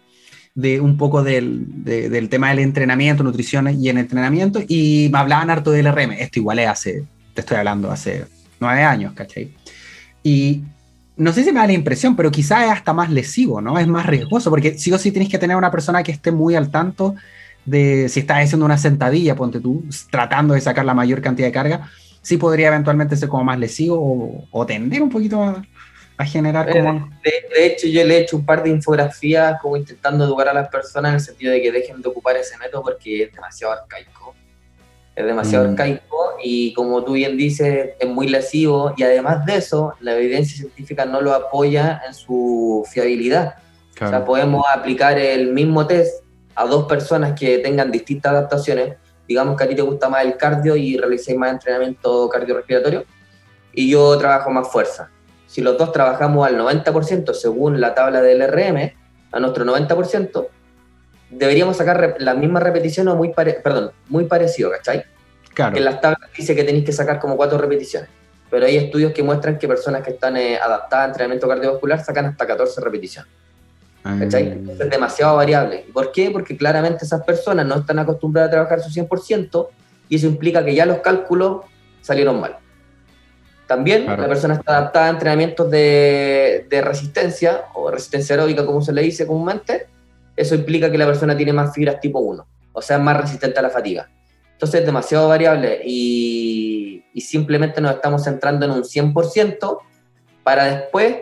de un poco del, del, tema del entrenamiento, nutrición y en entrenamiento, y me hablaban harto del RM. Esto igual es hace, te estoy hablando, hace nueve años, ¿cachai? Y no sé si me da la impresión, pero quizás es hasta más lesivo, ¿no? Es más riesgoso, porque sí o sí tienes que tener una persona que esté muy al tanto de si estás haciendo una sentadilla, ponte tú, tratando de sacar la mayor cantidad de carga, sí podría eventualmente ser como más lesivo o, o tender un poquito a, generar eh, como... De, hecho, yo le he hecho un par de infografías como intentando educar a las personas en el sentido de que dejen de ocupar ese método porque es demasiado arcaico. Es demasiado mm. arcaico y como tú bien dices, es muy lesivo y además de eso, la evidencia científica no lo apoya en su fiabilidad. O sea, podemos aplicar el mismo test a dos personas que tengan distintas adaptaciones. Digamos que a ti te gusta más el cardio y realicéis más entrenamiento cardiorrespiratorio y yo trabajo más fuerza. Si los dos trabajamos al 90% según la tabla del RM, a nuestro 90%, deberíamos sacar la misma repetición o muy, perdón, muy parecido, ¿cachai? Claro. En las tablas dice que tenéis que sacar como cuatro repeticiones, pero hay estudios que muestran que personas que están eh, adaptadas a entrenamiento cardiovascular sacan hasta 14 repeticiones. ¿Cachai? Ah. Es demasiado variable. ¿Por qué? Porque claramente esas personas no están acostumbradas a trabajar su 100% y eso implica que ya los cálculos salieron mal. También la persona está adaptada a entrenamientos de, de, resistencia o resistencia aeróbica, como se le dice comúnmente. Eso implica que la persona tiene más fibras tipo 1, o sea, más resistente a la fatiga. Entonces es demasiado variable y, y simplemente nos estamos centrando en un 100% para después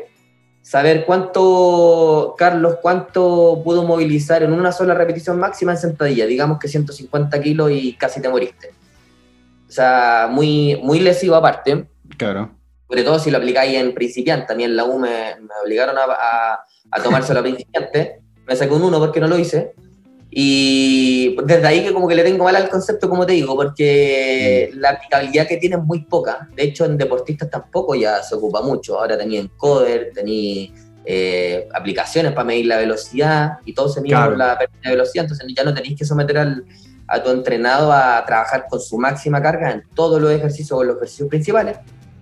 saber cuánto, Carlos, cuánto pudo movilizar en una sola repetición máxima en sentadilla, digamos que 150 kilos y casi te moriste. O sea, muy, muy lesivo aparte. Claro. Sobre todo si lo aplicáis en principiante. También la U me, obligaron a, a, a tomarse la principiante. Me sacó un 1 porque no lo hice. Y desde ahí que como que le tengo mal al concepto, como te digo, porque mm. la aplicabilidad que tiene es muy poca. De hecho, en deportistas tampoco ya se ocupa mucho. Ahora tenía encoder, tenía eh, aplicaciones para medir la velocidad y todo se mide por la pérdida de velocidad. Entonces ya no tenéis que someter al, a tu entrenado a trabajar con su máxima carga en todos los ejercicios o los ejercicios principales,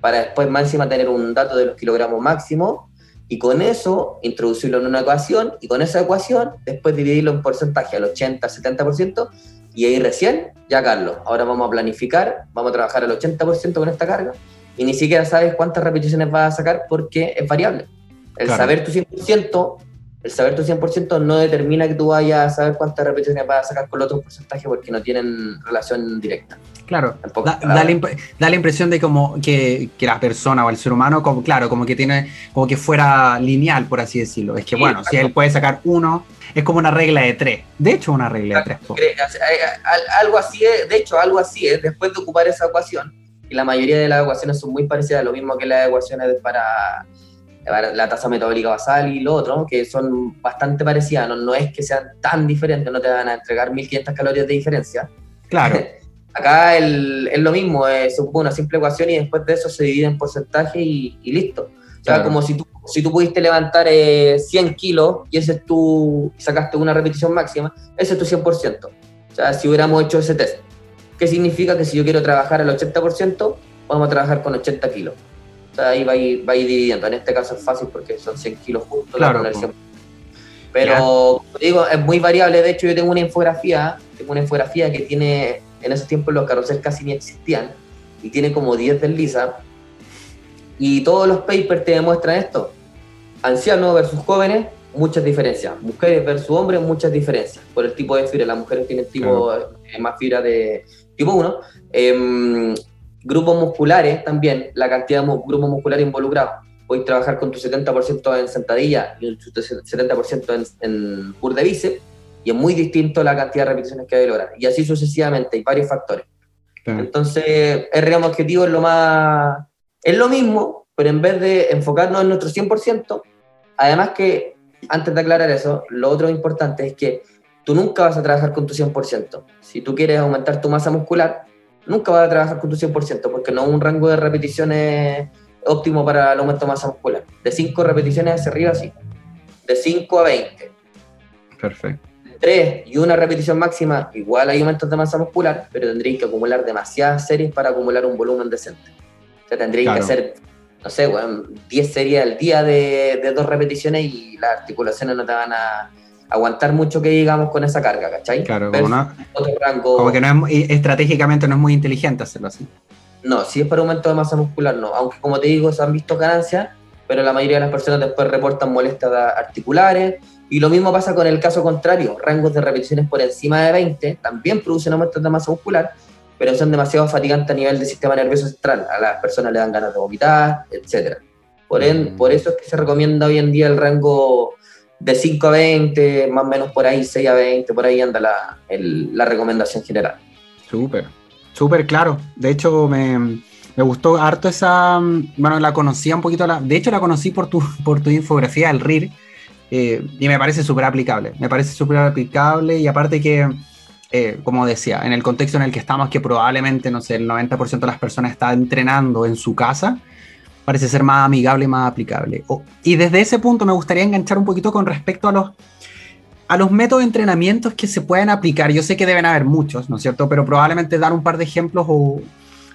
para después máxima tener un dato de los kilogramos máximos y con eso introducirlo en una ecuación y con esa ecuación después dividirlo en porcentaje al 80, 70% y ahí recién, ya Carlos, ahora vamos a planificar, vamos a trabajar al 80% con esta carga y ni siquiera sabes cuántas repeticiones vas a sacar porque es variable. El saber tu 100% el saber tu 100% no determina que tú vayas a saber cuántas repeticiones vas a sacar con los otros porcentajes porque no tienen relación directa. Claro, da, la impresión de como que, que, la persona o el ser humano, como, claro, como que tiene, como que fuera lineal, por así decirlo. Es que bueno, si él puede sacar uno, es como una regla de tres. De hecho, una regla de tres. Algo así es, de hecho, algo así es, después de ocupar esa ecuación, y la mayoría de las ecuaciones son muy parecidas, lo mismo que las ecuaciones para la tasa metabólica basal y lo otro, que son bastante parecidas, no, es que sean tan diferentes, no te van a entregar 1500 calorías de diferencia. Claro. Acá el, es lo mismo, es una simple ecuación y después de eso se divide en porcentaje y, listo. O sea, como si tú, si tú pudiste levantar 100 eh, kilos y ese es tu, sacaste una repetición máxima, ese es tu 100%. O sea, si hubiéramos hecho ese test. ¿Qué significa? Que si yo quiero trabajar al 80%, vamos a trabajar con 80 kilos ahí va a, ir, va a ir dividiendo. En este caso es fácil porque son 100 kilos juntos. Claro, Pero, digo, es muy variable. De hecho, yo tengo una infografía, tengo una infografía que tiene, en esos tiempos los carruseles casi ni existían, y tiene como 10 Lisa Y todos los papers te demuestran esto. Ancianos versus jóvenes, muchas diferencias. Mujeres versus hombres, muchas diferencias. Por el tipo de fibra. Las mujeres tienen tipo, eh, más fibra de tipo 1 grupos musculares también, la cantidad de grupos musculares involucrados. Puedes trabajar con tu 70% en sentadilla y tu 70% en, en pur de bíceps, y es muy distinto la cantidad de repeticiones que hay que lograr. Y así sucesivamente, hay varios factores. Entonces, el real objetivo es lo más. Es lo mismo, pero en vez de enfocarnos en nuestro 100%, además que, antes de aclarar eso, lo otro importante es que tú nunca vas a trabajar con tu 100%. Si tú quieres aumentar tu masa muscular, nunca vas a trabajar con tu 100% porque no es un rango de repeticiones óptimo para el aumento de masa muscular. De 5 repeticiones hacia arriba, sí. De 5 a 20. Perfecto. 3 y una repetición máxima, igual hay aumentos de masa muscular, pero tendréis que acumular demasiadas series para acumular un volumen decente. O sea, tendréis que hacer, no sé, 10 series al día de, de dos repeticiones y las articulaciones no te van a, aguantar mucho que digamos con esa carga, ¿cachai? Claro, como, otro rango... como que no es, estratégicamente no es muy inteligente hacerlo así. No, si es para aumento de masa muscular, no. Aunque como te digo, se han visto ganancias, pero la mayoría de las personas después reportan molestias articulares. Y lo mismo pasa con el caso contrario, rangos de repeticiones por encima de 20 también producen aumentos de masa muscular, pero son demasiado fatigantes a nivel del sistema nervioso central. A las personas le dan ganas de vomitar, etc. Por, mm. por eso es que se recomienda hoy en día el rango de 5 a 20, más o menos por ahí, 6 a 20, por ahí anda la, la recomendación general. Súper, súper claro. De hecho, me, me, gustó harto esa, bueno, la conocía un poquito, la, de hecho la conocí por tu, por tu infografía, el RIR, eh, y me parece súper aplicable, me parece súper aplicable y aparte que, eh, como decía, en el contexto en el que estamos, que probablemente, no sé, el 90% de las personas está entrenando en su casa, parece ser más amigable más aplicable. y desde ese punto me gustaría enganchar un poquito con respecto a los, a los métodos de entrenamientos que se pueden aplicar. Yo sé que deben haber muchos, ¿no es cierto? Pero probablemente dar un par de ejemplos o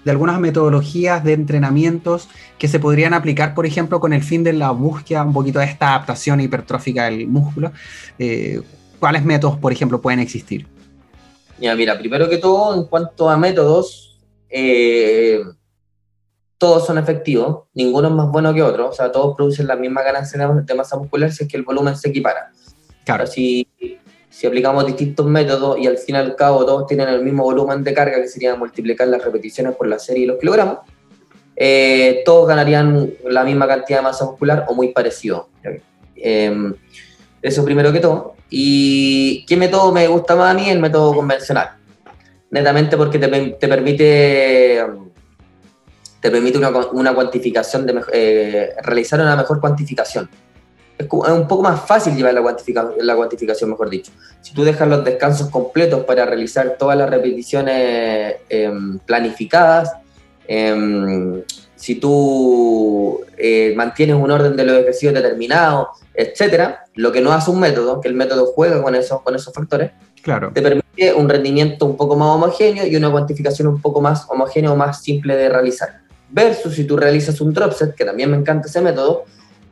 de algunas metodologías de entrenamientos que se podrían aplicar, por ejemplo, con el fin de la búsqueda un poquito de esta adaptación hipertrófica del músculo. Eh, ¿Cuáles métodos, por ejemplo, pueden existir? Ya, mira, primero que todo, en cuanto a métodos, eh, todos son efectivos, ninguno es más bueno que otro, o sea, todos producen la misma ganancia de masa muscular si es que el volumen se equipara. Claro. Si, si aplicamos distintos métodos y al fin y al cabo todos tienen el mismo volumen de carga, que sería multiplicar las repeticiones por la serie y los kilogramos, eh, todos ganarían la misma cantidad de masa muscular o muy parecido. Eh, eso primero que todo. ¿Y qué método me gusta más a mí? El método convencional. Netamente porque te, te permite te permite una, una cuantificación, de, eh, realizar una mejor cuantificación. Es, un poco más fácil llevar la, la cuantificación, mejor dicho. Si tú dejas los descansos completos para realizar todas las repeticiones em, planificadas, em, si tú eh, mantienes un orden de los ejercicios determinados, etcétera, lo que no hace un método, que el método juega con esos, con esos factores, claro. te permite un rendimiento un poco más homogéneo y una cuantificación un poco más homogénea o más simple de realizar. Versus si tú realizas un drop set, que también me encanta ese método,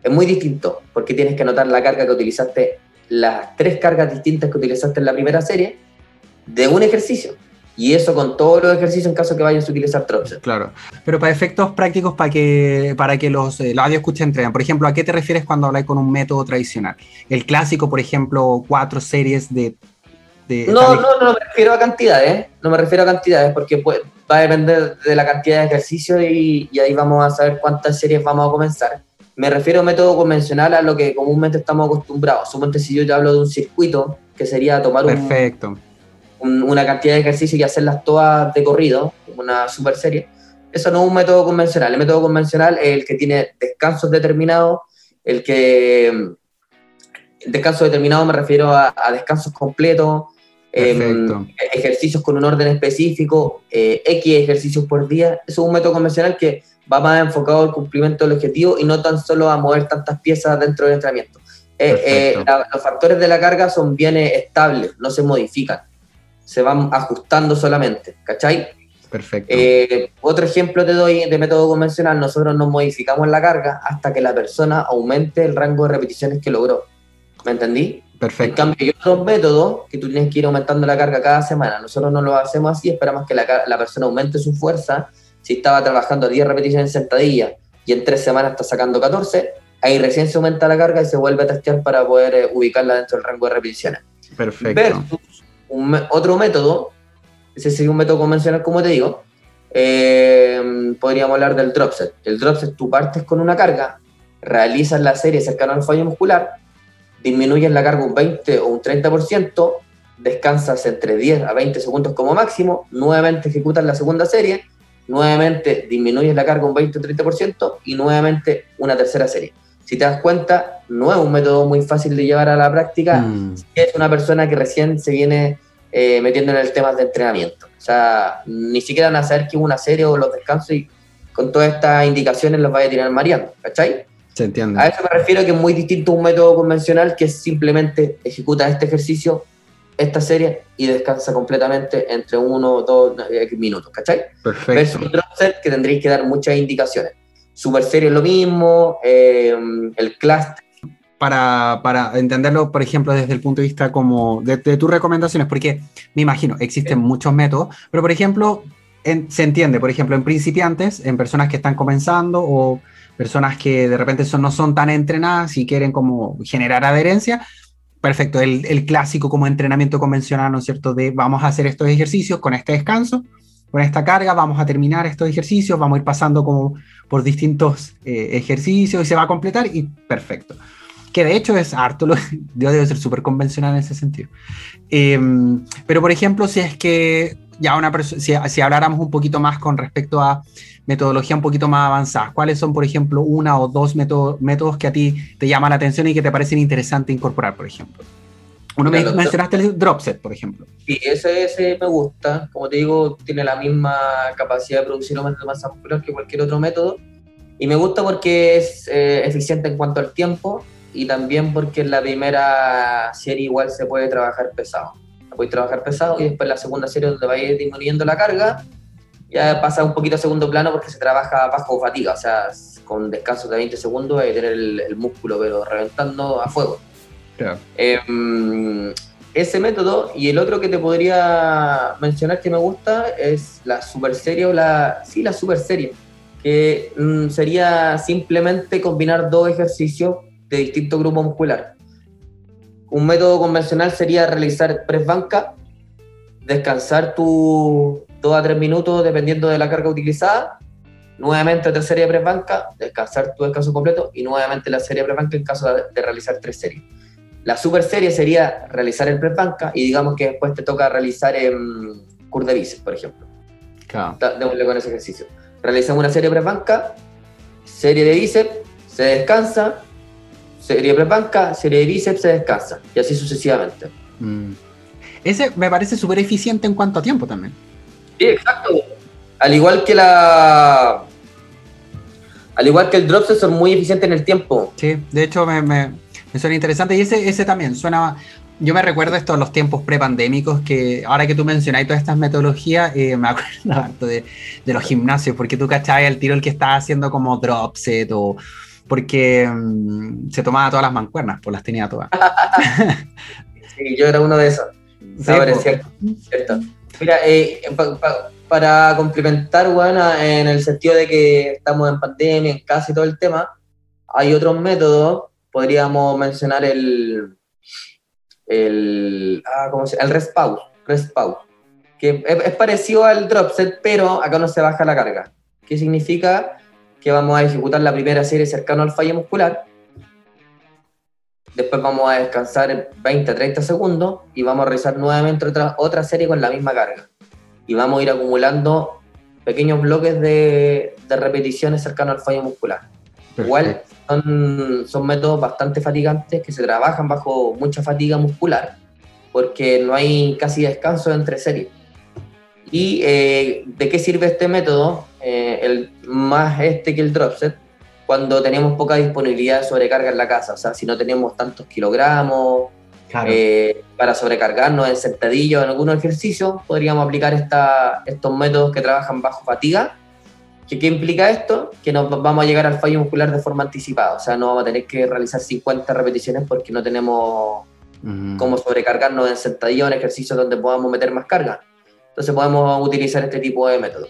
es muy distinto, porque tienes que anotar la carga que utilizaste, las tres cargas distintas que utilizaste en la primera serie, de un ejercicio. Y eso con todos los ejercicios en caso que vayas a utilizar set. Claro, pero para efectos prácticos, para que, para que los, eh, audio escuchen entrenan, por ejemplo, ¿a qué te refieres cuando hablas con un método tradicional? El clásico, por ejemplo, cuatro series de... no, no, no, me refiero a cantidades, no me refiero a cantidades, porque pues, va a depender de la cantidad de ejercicios y, ahí vamos a saber cuántas series vamos a comenzar. Me refiero a método convencional a lo que comúnmente estamos acostumbrados. Suponte si yo te hablo de un circuito, que sería tomar Perfecto. una cantidad de ejercicios y hacerlas todas de corrido, una super serie. Eso no es un método convencional. El método convencional es el que tiene descansos determinados, el que... Descanso determinado me refiero a, a descansos completos, Em, ejercicios con un orden específico, eh, X ejercicios por día. Eso es un método convencional que va más enfocado al cumplimiento del objetivo y no tan solo a mover tantas piezas dentro del entrenamiento. Eh, eh, los factores de la carga son bien estables, no se modifican, se van ajustando solamente, ¿cachai? Perfecto. otro ejemplo te doy de método convencional, nosotros no modificamos la carga hasta que la persona aumente el rango de repeticiones que logró. ¿Me entendí? Perfecto. En cambio, hay otros métodos que tú tienes que ir aumentando la carga cada semana. Nosotros no lo hacemos así, esperamos que la, la persona aumente su fuerza. Si estaba trabajando 10 repeticiones en sentadilla y en 3 semanas está sacando 14, ahí recién se aumenta la carga y se vuelve a testear para poder eh, ubicarla dentro del rango de repeticiones. Perfecto. Versus otro método, ese sería un método convencional, como te digo, eh, podríamos hablar del drop set. El drop set, tú partes con una carga, realizas la serie cercana al fallo muscular, disminuyes la carga un 20 o un 30%, descansas entre 10 a 20 segundos como máximo, nuevamente ejecutas la segunda serie, nuevamente disminuyes la carga un 20 o 30% y nuevamente una tercera serie. Si te das cuenta, no es un método muy fácil de llevar a la práctica, mm. es una persona que recién se viene eh, metiendo en el tema de entrenamiento. O sea, ni siquiera van a saber que una serie o los descansos y con todas estas indicaciones los vaya a tirar mareando, ¿cachai? Entiende. A eso me refiero que es muy distinto a un método convencional que simplemente ejecuta este ejercicio, esta serie y descansa completamente entre uno o dos eh, minutos, ¿cachai? Perfecto. Versus un set que tendréis que dar muchas indicaciones. Super serie es lo mismo, eh, el cluster para, para, entenderlo, por ejemplo, desde el punto de vista como de, tus recomendaciones, porque me imagino, existen muchos métodos, pero por ejemplo, se entiende, por ejemplo, en principiantes, en personas que están comenzando o personas que de repente son, no son tan entrenadas y quieren como generar adherencia, perfecto, el, el, clásico como entrenamiento convencional, ¿no es cierto? De vamos a hacer estos ejercicios con este descanso, con esta carga, vamos a terminar estos ejercicios, vamos a ir pasando como por distintos eh, ejercicios y se va a completar y perfecto. Que de hecho es harto, lo, yo debo ser súper convencional en ese sentido. Em, pero por ejemplo, si es que ya una si, si habláramos un poquito más con respecto a metodología un poquito más avanzada, ¿cuáles son, por ejemplo, una o dos métodos que a ti te llaman la atención y que te parecen interesantes incorporar, por ejemplo? Uno me, mencionaste el dropset, por ejemplo. Sí, ese, ese me gusta. Como te digo, tiene la misma capacidad de producir aumentos de masa muscular que cualquier otro método. Y me gusta porque es eh, eficiente en cuanto al tiempo y también porque en la primera serie igual se puede trabajar pesado. Puedes trabajar pesado y después la segunda serie donde va a ir disminuyendo la carga, ya pasa un poquito a segundo plano porque se trabaja bajo fatiga, o sea, con descanso de 20 segundos que tener el, músculo pero reventando a fuego. Em, ese método y el otro que te podría mencionar que me gusta es la super serie o la, sí, la super serie, que mm, sería simplemente combinar dos ejercicios de distinto grupo muscular. Un método convencional sería realizar press banca, descansar tus 2 a 3 minutos dependiendo de la carga utilizada, nuevamente otra serie de press banca, descansar tu descanso completo y nuevamente la serie de press banca en caso de, realizar tres series. La super serie sería realizar el press banca y digamos que después te toca realizar en curl de bíceps, por ejemplo. Claro. Démosle con ese ejercicio. Realizamos una serie de press banca, serie de bíceps, se descansa, serie de banca, serie de bíceps, se descansa. Y así sucesivamente. Mm. Ese me parece súper eficiente en cuanto a tiempo también. Sí, exacto. Al igual que la. Al igual que el drop son muy eficientes en el tiempo. Sí, de hecho me, me, suena interesante. Y ese, ese también suena. Yo me recuerdo estos los tiempos prepandémicos que ahora que tú mencionas todas estas metodologías, eh, me acuerdo de, de, los gimnasios, porque tú cachabas el tiro el que estaba haciendo como drop set o porque mm, se tomaba todas las mancuernas, pues las tenía todas. sí, yo era uno de esos. Sí, cierto, Mira, eh, para complementar, bueno, en el sentido de que estamos en pandemia, en casa y todo el tema, hay otros métodos, podríamos mencionar el, el, ah, ¿cómo se? El rest pause, que es, es parecido al drop set, pero acá no se baja la carga. ¿Qué significa? que vamos a ejecutar la primera serie cercano al fallo muscular. Después vamos a descansar 20 a 30 segundos y vamos a realizar nuevamente otra, otra serie con la misma carga. Y vamos a ir acumulando pequeños bloques de, de repeticiones cercano al fallo muscular. Igual son, son métodos bastante fatigantes que se trabajan bajo mucha fatiga muscular porque no hay casi descanso entre series. ¿Y eh, de qué sirve este método? Eh, el, más este que el dropset, cuando tenemos poca disponibilidad de sobrecarga en la casa, o sea, si no tenemos tantos kilogramos eh, para sobrecargarnos en sentadillo en algunos ejercicios, podríamos aplicar esta, estos métodos que trabajan bajo fatiga. ¿Qué, ¿Qué implica esto? Que nos vamos a llegar al fallo muscular de forma anticipada, o sea, no vamos a tener que realizar 50 repeticiones porque no tenemos cómo sobrecargarnos en sentadillo en ejercicios donde podamos meter más carga. Entonces podemos utilizar este tipo de métodos.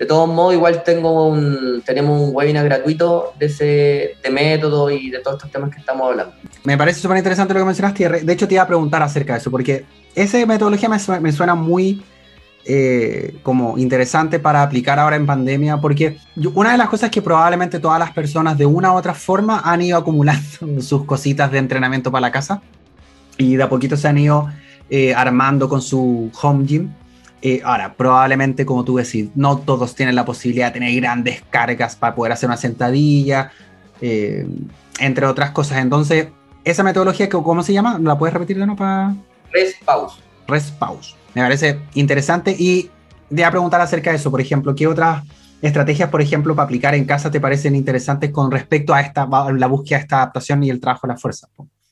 De todos modos, igual tengo un, tenemos un webinar gratuito de ese de método y de todos estos temas que estamos hablando. Me parece súper interesante lo que mencionaste. De hecho, te iba a preguntar acerca de eso, porque esa metodología me suena, me suena muy eh, como interesante para aplicar ahora en pandemia, porque una de las cosas que probablemente todas las personas de una u otra forma han ido acumulando sus cositas de entrenamiento para la casa y de a poquito se han ido eh, armando con su home gym eh, ahora, probablemente, como tú decís, no todos tienen la posibilidad de tener grandes cargas para poder hacer una sentadilla, eh, entre otras cosas. Entonces, esa metodología, ¿cómo se llama? ¿La puedes repetir de nuevo para...? Rest pause. Me parece interesante y te voy a preguntar acerca de eso, por ejemplo, ¿qué otras estrategias, por ejemplo, para aplicar en casa te parecen interesantes con respecto a esta, la búsqueda de esta adaptación y el trabajo de la fuerza?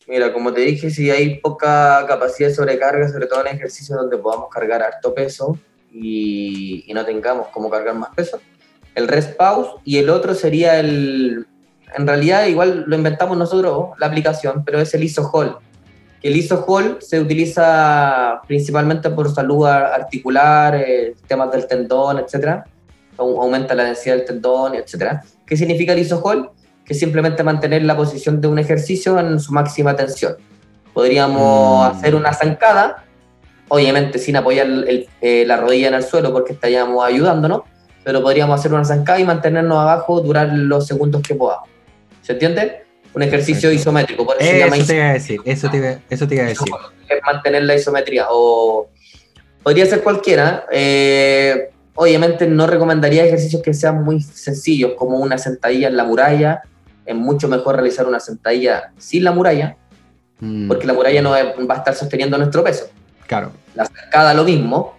Mira, como te dije, si hay poca capacidad de sobrecarga, sobre todo en ejercicios donde podamos cargar harto peso y, no tengamos cómo cargar más peso, el rest pause y el otro sería el, en realidad igual lo inventamos nosotros, la aplicación, pero es el iso hold. El iso hold se utiliza principalmente por salud articular, eh, temas del tendón, etc. Aumenta la densidad del tendón, etc. ¿Qué significa el iso hold? Que simplemente mantener la posición de un ejercicio en su máxima tensión. Podríamos mm. hacer una zancada, obviamente sin apoyar eh, la rodilla en el suelo porque estaríamos ayudándonos, pero podríamos hacer una zancada y mantenernos abajo durar los segundos que podamos. ¿Se entiende? Un ejercicio isométrico, por eso, eso te iba a decir, eso te iba, eso te iba a decir. Es mantener la isometría o podría ser cualquiera. Eh, obviamente no recomendaría ejercicios que sean muy sencillos, como una sentadilla en la muralla. Es mucho mejor realizar una sentadilla sin la muralla, mm. porque la muralla no va a estar sosteniendo nuestro peso. Claro. La cercada lo mismo.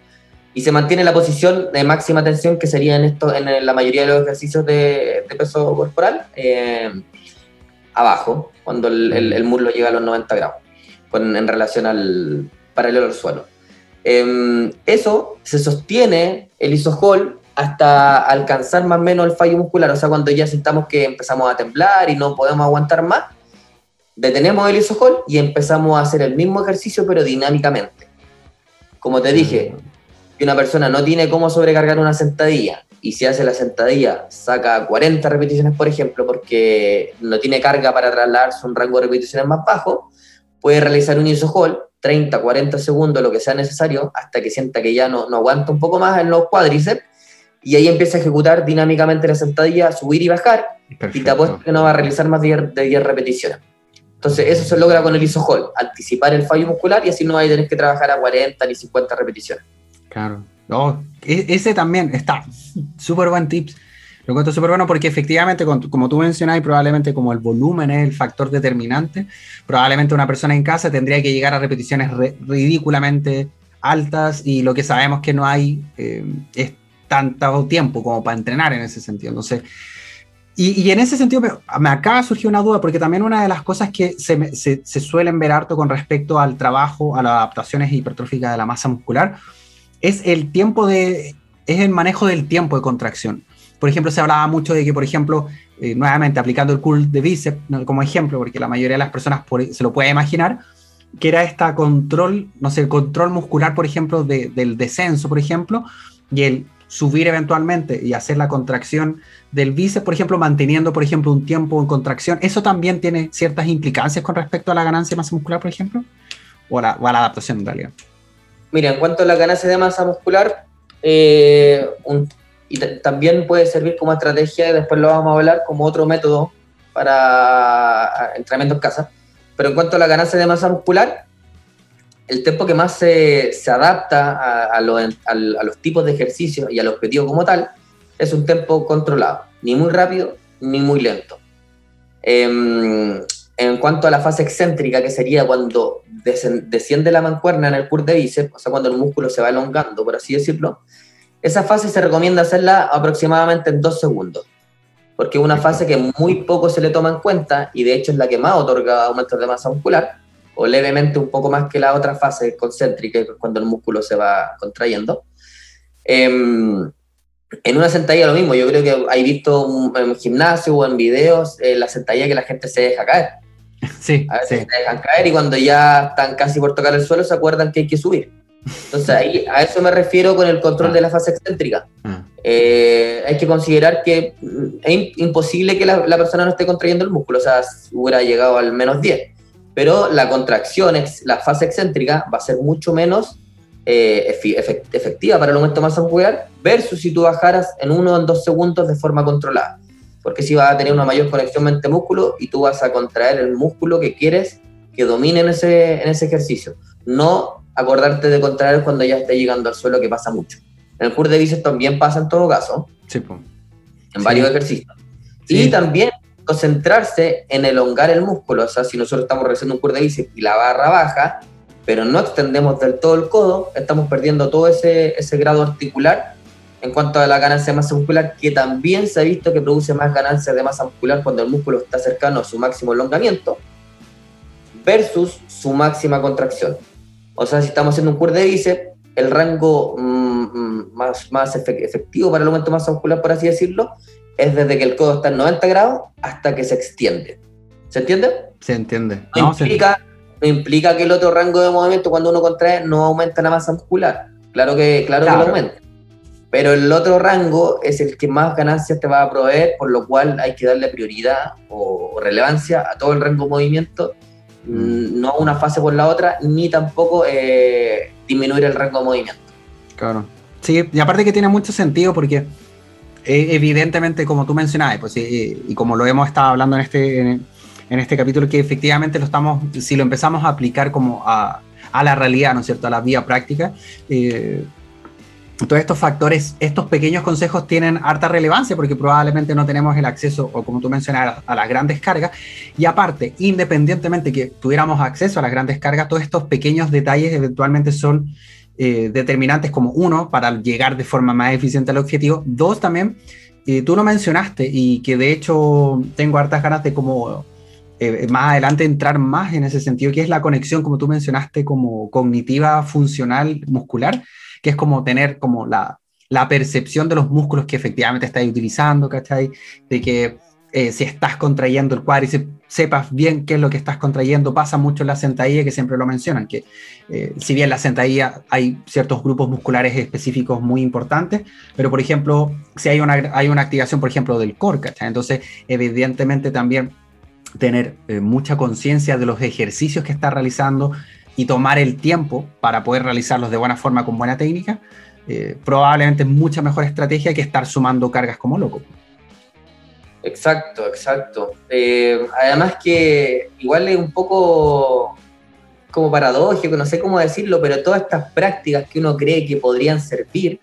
Y se mantiene la posición de máxima tensión que sería en, esto, en la mayoría de los ejercicios de, peso corporal, eh, abajo, cuando el, muslo llega a los 90 grados, en relación al paralelo al suelo. Em, eso se sostiene el isojol hasta alcanzar más o menos el fallo muscular, o sea, cuando ya sintamos que empezamos a temblar y no podemos aguantar más, detenemos el isojol y empezamos a hacer el mismo ejercicio pero dinámicamente. Como te dije, si una persona no tiene cómo sobrecargar una sentadilla y si hace la sentadilla saca 40 repeticiones, por ejemplo, porque no tiene carga para trasladarse un rango de repeticiones más bajo, puede realizar un isojol 30, 40 segundos, lo que sea necesario, hasta que sienta que ya no aguanta un poco más en los cuádriceps, y ahí empieza a ejecutar dinámicamente la sentadilla, subir y bajar, y te apuesto que no va a realizar más de 10, repeticiones. Entonces, eso se logra con el isojol, anticipar el fallo muscular y así no hay a tener que trabajar a 40 ni 50 repeticiones. Claro. E, ese también está súper buen tips lo encuentro súper bueno porque efectivamente, como tú mencionas, probablemente como el volumen es el factor determinante, probablemente una persona en casa tendría que llegar a repeticiones ridículamente altas y lo que sabemos que no hay eh, es tanto tiempo como para entrenar en ese sentido. Entonces, y, y, en ese sentido me, acaba de surgir una duda, porque también una de las cosas que se, se, se, suelen ver harto con respecto al trabajo, a las adaptaciones hipertróficas de la masa muscular, es el tiempo de, es el manejo del tiempo de contracción. Por ejemplo, se hablaba mucho de que, por ejemplo, eh, nuevamente aplicando el curl de bíceps como ejemplo, porque la mayoría de las personas se lo puede imaginar, que era esta control, no sé, el control muscular, por ejemplo, del descenso, por ejemplo, y el subir eventualmente y hacer la contracción del bíceps, por ejemplo, manteniendo, por ejemplo, un tiempo en contracción, ¿eso también tiene ciertas implicancias con respecto a la ganancia de masa muscular, por ejemplo? O la, a la adaptación en realidad. Mira, en cuanto a la ganancia de masa muscular, eh, también puede servir como estrategia, y después lo vamos a hablar como otro método para entrenamiento en casa. Pero en cuanto a la ganancia de masa muscular, el tiempo que más se, adapta a, los tipos de ejercicio y al objetivo como tal es un tiempo controlado, ni muy rápido ni muy lento. Em, en cuanto a la fase excéntrica, que sería cuando desciende la mancuerna en el curl de bíceps, o sea, cuando el músculo se va elongando, por así decirlo, esa fase se recomienda hacerla aproximadamente en dos segundos, porque es una fase que muy poco se le toma en cuenta y de hecho es la que más otorga aumentos de masa muscular, o levemente un poco más que la otra fase concéntrica, que es cuando el músculo se va contrayendo. Em, en una sentadilla lo mismo, yo creo que hay visto en gimnasio o en videos eh, la sentadilla que la gente se deja caer. Sí, a veces se dejan caer y cuando ya están casi por tocar el suelo se acuerdan que hay que subir. Entonces, ahí, a eso me refiero con el control de la fase excéntrica. Ah. Eh, hay que considerar que mm, es imposible que la, persona no esté contrayendo el músculo, o sea, hubiera llegado al menos 10. Pero la contracción, la fase excéntrica, va a ser mucho menos eh, efectiva para el aumento de masa muscular versus si tú bajaras en uno o en dos segundos de forma controlada. Porque si vas a tener una mayor conexión mente-músculo y tú vas a contraer el músculo que quieres que domine en ese, en ese ejercicio. No acordarte de contraer cuando ya esté llegando al suelo, que pasa mucho. En el curso de bíceps también pasa en todo caso, sí, en varios ejercicios. Y también concentrarse en elongar el músculo, o sea, si nosotros estamos realizando un curso de bíceps y la barra baja, pero no extendemos del todo el codo, estamos perdiendo todo ese, ese grado articular en cuanto a la ganancia de masa muscular, que también se ha visto que produce más ganancia de masa muscular cuando el músculo está cercano a su máximo elongamiento versus su máxima contracción. O sea, si estamos haciendo un curso de bíceps, el rango mm, mm, más, más efectivo para el aumento de masa muscular, por así decirlo, es desde que el codo está en 90 grados hasta que se extiende. ¿Se entiende? Se entiende. No, implica, implica que el otro rango de movimiento cuando uno contrae no aumenta la masa muscular. Claro que, claro, que lo aumenta. Pero el otro rango es el que más ganancias te va a proveer, por lo cual hay que darle prioridad o relevancia a todo el rango de movimiento Mm, no una fase por la otra, ni tampoco eh, disminuir el rango de movimiento. Claro. Sí, y aparte que tiene mucho sentido porque evidentemente, como tú mencionabas, pues, y, como lo hemos estado hablando en este, en, este capítulo, que efectivamente lo estamos, si lo empezamos a aplicar como a, a la realidad, ¿no es cierto?, a la vía práctica. Eh, todos estos factores, estos pequeños consejos tienen harta relevancia porque probablemente no tenemos el acceso, o como tú mencionas, a las grandes cargas. Y aparte, independientemente que tuviéramos acceso a las grandes cargas, todos estos pequeños detalles eventualmente son eh, determinantes como uno, para llegar de forma más eficiente al objetivo. Dos, también, eh, tú lo mencionaste y que de hecho tengo hartas ganas de como eh, más adelante entrar más en ese sentido, que es la conexión, como tú mencionaste, como cognitiva, funcional, muscular que es como tener como la, la percepción de los músculos que efectivamente estás utilizando, ¿cachai? De que eh, si estás contrayendo el cuádriceps, sepas bien qué es lo que estás contrayendo. Pasa mucho en la sentadilla, que siempre lo mencionan, que eh, si bien en la sentadilla hay ciertos grupos musculares específicos muy importantes, pero por ejemplo, si hay una, hay una activación, por ejemplo, del core, ¿cachai? Entonces, evidentemente también tener eh, mucha conciencia de los ejercicios que estás realizando, y tomar el tiempo para poder realizarlos de buena forma con buena técnica, probablemente es mucha mejor estrategia que estar sumando cargas como loco. Exacto, exacto. Eh, además que igual es un poco como paradójico, no sé cómo decirlo, pero todas estas prácticas que uno cree que podrían servir,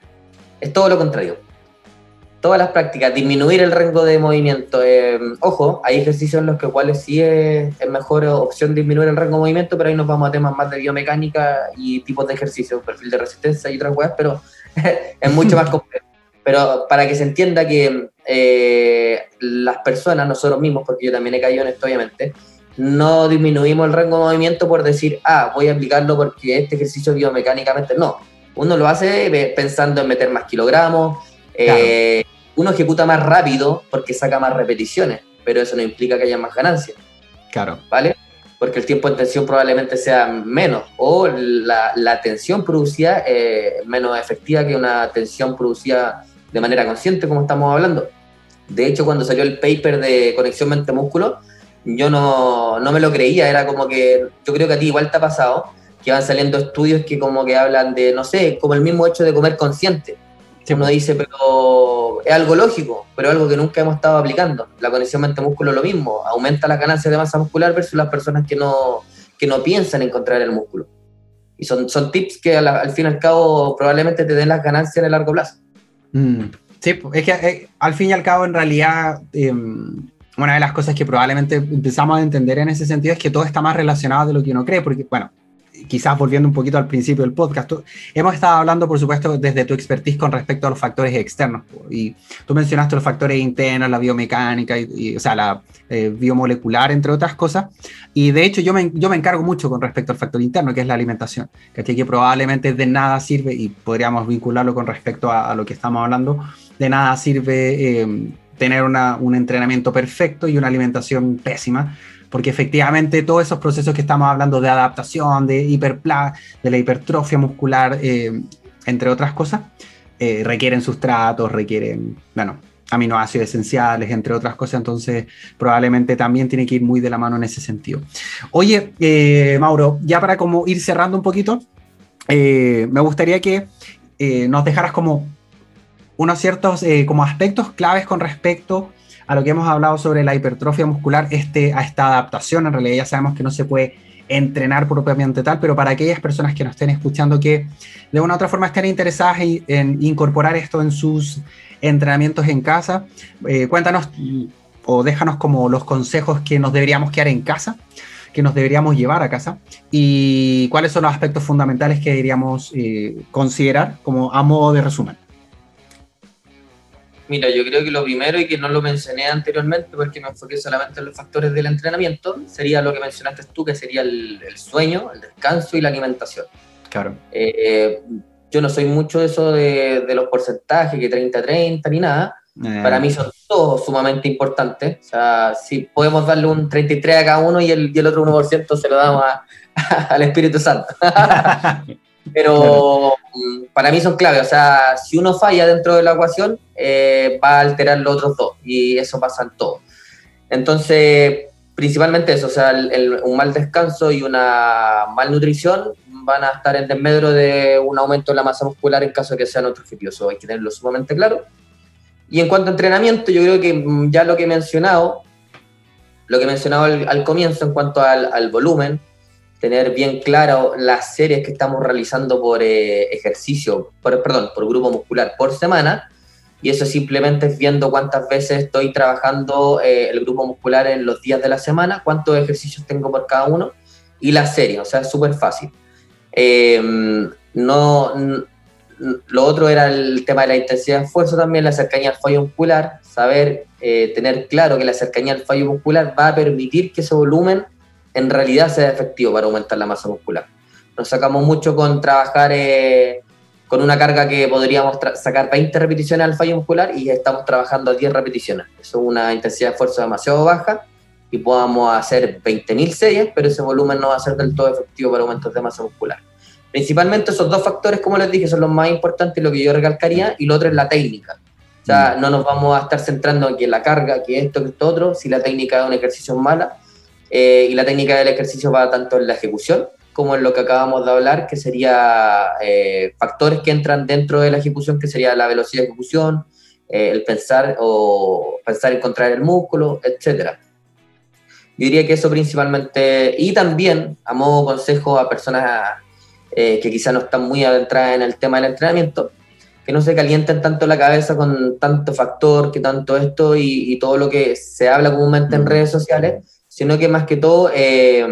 es todo lo contrario todas las prácticas, disminuir el rango de movimiento. Eh, ojo, hay ejercicios en los que cuales sí es, mejor opción disminuir el rango de movimiento, pero ahí nos vamos a temas más de biomecánica y tipos de ejercicio, perfil de resistencia y otras cosas, pero es mucho más complejo. Pero para que se entienda que eh, las personas, nosotros mismos, porque yo también he caído en esto, obviamente, no disminuimos el rango de movimiento por decir, ah, voy a aplicarlo porque este ejercicio biomecánicamente no. Uno lo hace pensando en meter más kilogramos, eh, uno ejecuta más rápido porque saca más repeticiones, pero eso no implica que haya más ganancias. Claro. ¿Vale? Porque el tiempo de tensión probablemente sea menos o la, la tensión producida es menos efectiva que una tensión producida de manera consciente, como estamos hablando. De hecho, cuando salió el paper de conexión mente-músculo, yo no, no me lo creía, era como que, yo creo que a ti igual te ha pasado, que van saliendo estudios que como que hablan de, no sé, como el mismo hecho de comer consciente uno dice, pero es algo lógico, pero algo que nunca hemos estado aplicando. La conexión mente-músculo lo mismo, aumenta la ganancia de masa muscular versus las personas que no, que no piensan en contraer el músculo. Y son, son tips que al, fin y al cabo probablemente te den las ganancias en el largo plazo. Mm, sí, es que eh, al fin y al cabo en realidad... Em, una de las cosas que probablemente empezamos a entender en ese sentido es que todo está más relacionado de lo que uno cree, porque, bueno, quizás volviendo un poquito al principio del podcast, hemos estado hablando, por supuesto, desde tu expertise con respecto a los factores externos. Y tú mencionaste los factores internos, la biomecánica, y, o sea, la eh, biomolecular, entre otras cosas. Y de hecho, yo me, yo me encargo mucho con respecto al factor interno, que es la alimentación, que probablemente de nada sirve, y podríamos vincularlo con respecto a, lo que estamos hablando, de nada sirve eh, tener un entrenamiento perfecto y una alimentación pésima porque efectivamente todos esos procesos que estamos hablando de adaptación, de hiperpla, de la hipertrofia muscular, eh, entre otras cosas, eh, requieren sustratos, requieren, bueno, aminoácidos esenciales, entre otras cosas, entonces probablemente también tiene que ir muy de la mano en ese sentido. Oye, eh, Mauro, ya para como ir cerrando un poquito, me gustaría que nos dejaras como unos ciertos como aspectos claves con respecto a lo que hemos hablado sobre la hipertrofia muscular, este, a esta adaptación, en realidad ya sabemos que no se puede entrenar propiamente tal, pero para aquellas personas que nos estén escuchando que de una u otra forma estén interesadas en, incorporar esto en sus entrenamientos en casa, eh, cuéntanos o déjanos como los consejos que nos deberíamos quedar en casa, que nos deberíamos llevar a casa y cuáles son los aspectos fundamentales que deberíamos eh, considerar como a modo de resumen. Mira, yo creo que lo primero, y que no lo mencioné anteriormente porque me enfoqué solamente en los factores del entrenamiento, sería lo que mencionaste tú, que sería el, sueño, el descanso y la alimentación. Claro. Eh, yo no soy mucho de eso de, los porcentajes, que 30-30 ni nada. Eh. Para mí son todos sumamente importantes. O sea, si podemos darle un 33 a cada uno y el, y el otro 1% se lo damos al Espíritu Santo. Pero mm, para mí son clave. O sea, si uno falla dentro de la ecuación, eh, va a alterar los otros dos. Y eso pasa en todo. Entonces, principalmente eso. O sea, un mal descanso y una malnutrición van a estar en desmedro de un aumento de la masa muscular en caso de que objetivos. Eso hay que tenerlo sumamente claro. Y en cuanto a entrenamiento, yo creo que mm, ya lo que he mencionado, lo que he mencionado al, comienzo en cuanto al, al volumen, tener bien claro las series que estamos realizando por eh, ejercicio, por, perdón, por grupo muscular por semana, y eso simplemente es viendo cuántas veces estoy trabajando eh, el grupo muscular en los días de la semana, cuántos ejercicios tengo por cada uno, y la serie, o sea, es súper fácil. Em, no, lo otro era el tema de la intensidad de esfuerzo también, la cercanía al fallo muscular, saber eh, tener claro que la cercanía al fallo muscular va a permitir que ese volumen en realidad sea efectivo para aumentar la masa muscular. Nos sacamos mucho con trabajar eh, con una carga que podríamos sacar 20 repeticiones al fallo muscular y estamos trabajando a 10 repeticiones. Eso es una intensidad de esfuerzo demasiado baja y podamos hacer 20.000 series, pero ese volumen no va a ser del todo efectivo para aumentos de masa muscular. Principalmente esos dos factores, como les dije, son los más importantes y lo que yo recalcaría, y lo otro es la técnica. O sea, mm. no nos vamos a estar centrando en que la carga, que esto, que esto otro, si la técnica de un ejercicio es mala, eh, y la técnica del ejercicio va tanto en la ejecución como en lo que acabamos de hablar, que sería eh, factores que entran dentro de la ejecución, que sería la velocidad de ejecución, eh, el pensar o pensar en contraer el músculo, etcétera. Yo diría que eso principalmente, y también a modo consejo a personas que quizás no están muy adentradas en el tema del entrenamiento, que no se calienten tanto la cabeza con tanto factor, que tanto esto y, y todo lo que se habla comúnmente en mm. redes sociales, sino que más que todo eh,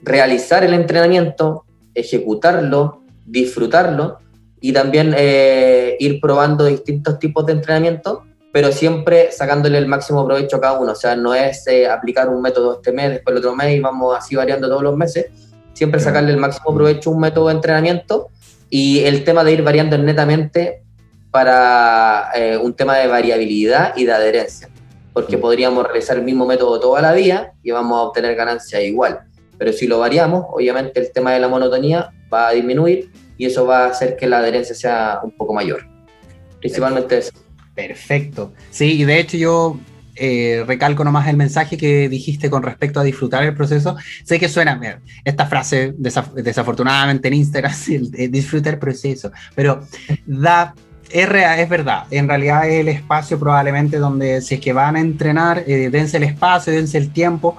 realizar el entrenamiento, ejecutarlo, disfrutarlo y también eh, ir probando distintos tipos de entrenamiento, pero siempre sacándole el máximo provecho a cada uno. O sea, no es eh, aplicar un método este mes, después el otro mes y vamos así variando todos los meses. Siempre sacarle el máximo provecho a un método de entrenamiento y el tema de ir variando netamente para un tema de variabilidad y de adherencia porque podríamos realizar el mismo método toda la vida y vamos a obtener ganancias igual. Pero si lo variamos, obviamente el tema de la monotonía va a disminuir y eso va a hacer que la adherencia sea un poco mayor. Principalmente eso. Perfecto. Sí, y de hecho yo eh, recalco nomás el mensaje que dijiste con respecto a disfrutar el proceso. Sé que suena, mira, esta frase desafortunadamente en Instagram, disfruta el proceso, pero da es, verdad, en realidad es el espacio probablemente donde si es que van a entrenar, eh, dense el espacio, dense el tiempo,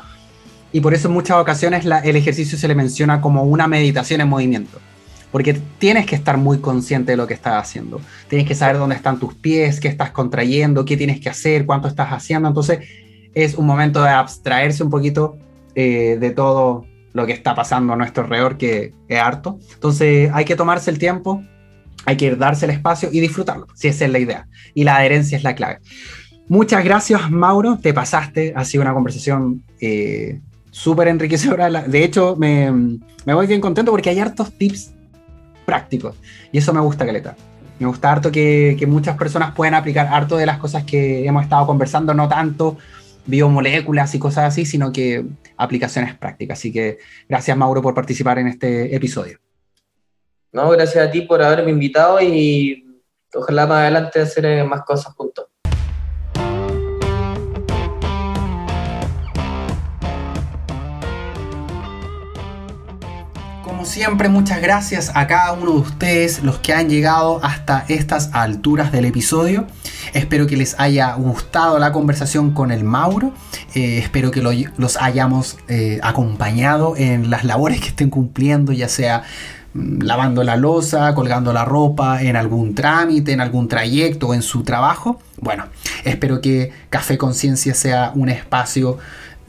y por eso en muchas ocasiones el ejercicio se le menciona como una meditación en movimiento, porque tienes que estar muy consciente de lo que estás haciendo, tienes que saber dónde están tus pies, qué estás contrayendo, qué tienes que hacer, cuánto estás haciendo, entonces es un momento de abstraerse un poquito eh, de todo lo que está pasando a nuestro alrededor, que es harto. Entonces hay que tomarse el tiempo, hay que darse el espacio y disfrutarlo, si esa es la idea. Y la adherencia es la clave. Muchas gracias, Mauro. Te pasaste. Ha sido una conversación eh, súper enriquecedora. De hecho, me, voy bien contento porque hay hartos tips prácticos. Y eso me gusta, Caleta. Me gusta harto que, que muchas personas puedan aplicar harto de las cosas que hemos estado conversando, no tanto biomoléculas y cosas así, sino que aplicaciones prácticas. Así que gracias, Mauro, por participar en este episodio. No, gracias a ti por haberme invitado y ojalá más adelante hacer eh, más cosas juntos. Como siempre, muchas gracias a cada uno de ustedes, los que han llegado hasta estas alturas del episodio. Espero que les haya gustado la conversación con el Mauro. Eh, espero que los hayamos eh, acompañado en las labores que estén cumpliendo, ya sea lavando la losa, colgando la ropa, en algún trámite, en algún trayecto en su trabajo. Bueno, espero que Café Conciencia sea un espacio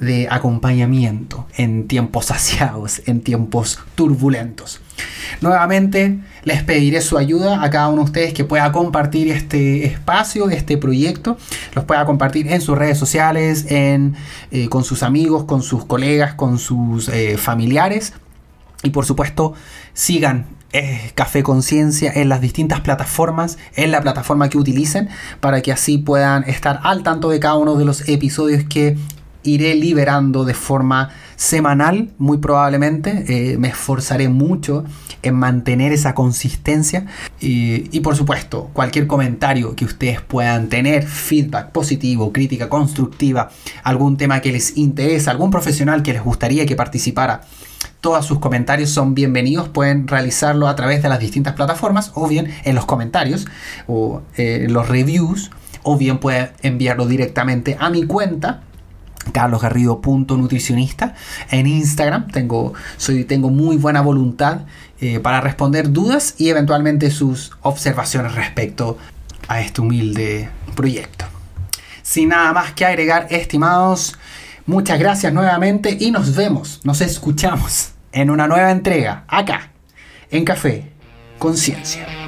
de acompañamiento en tiempos saciados, en tiempos turbulentos. Nuevamente les pediré su ayuda a cada uno de ustedes que pueda compartir este espacio, este proyecto, los pueda compartir en sus redes sociales, en, eh, con sus amigos, con sus colegas, con sus eh, familiares y por supuesto, sigan eh, Café Conciencia en las distintas plataformas, en la plataforma que utilicen, para que así puedan estar al tanto de cada uno de los episodios que iré liberando de forma semanal, muy probablemente. Eh, me esforzaré mucho en mantener esa consistencia. Y, y, por supuesto, cualquier comentario que ustedes puedan tener, feedback positivo, crítica constructiva, algún tema que les interesa, algún profesional que les gustaría que participara todos sus comentarios son bienvenidos. Pueden realizarlo a través de las distintas plataformas o bien en los comentarios o eh, los reviews o bien pueden enviarlo directamente a mi cuenta carlosgarrido.nutricionista en Instagram. Tengo, soy, tengo muy buena voluntad eh, para responder dudas y eventualmente sus observaciones respecto a este humilde proyecto. Sin nada más que agregar, estimados, muchas gracias nuevamente y nos vemos, nos escuchamos en una nueva entrega acá, en Café Conciencia.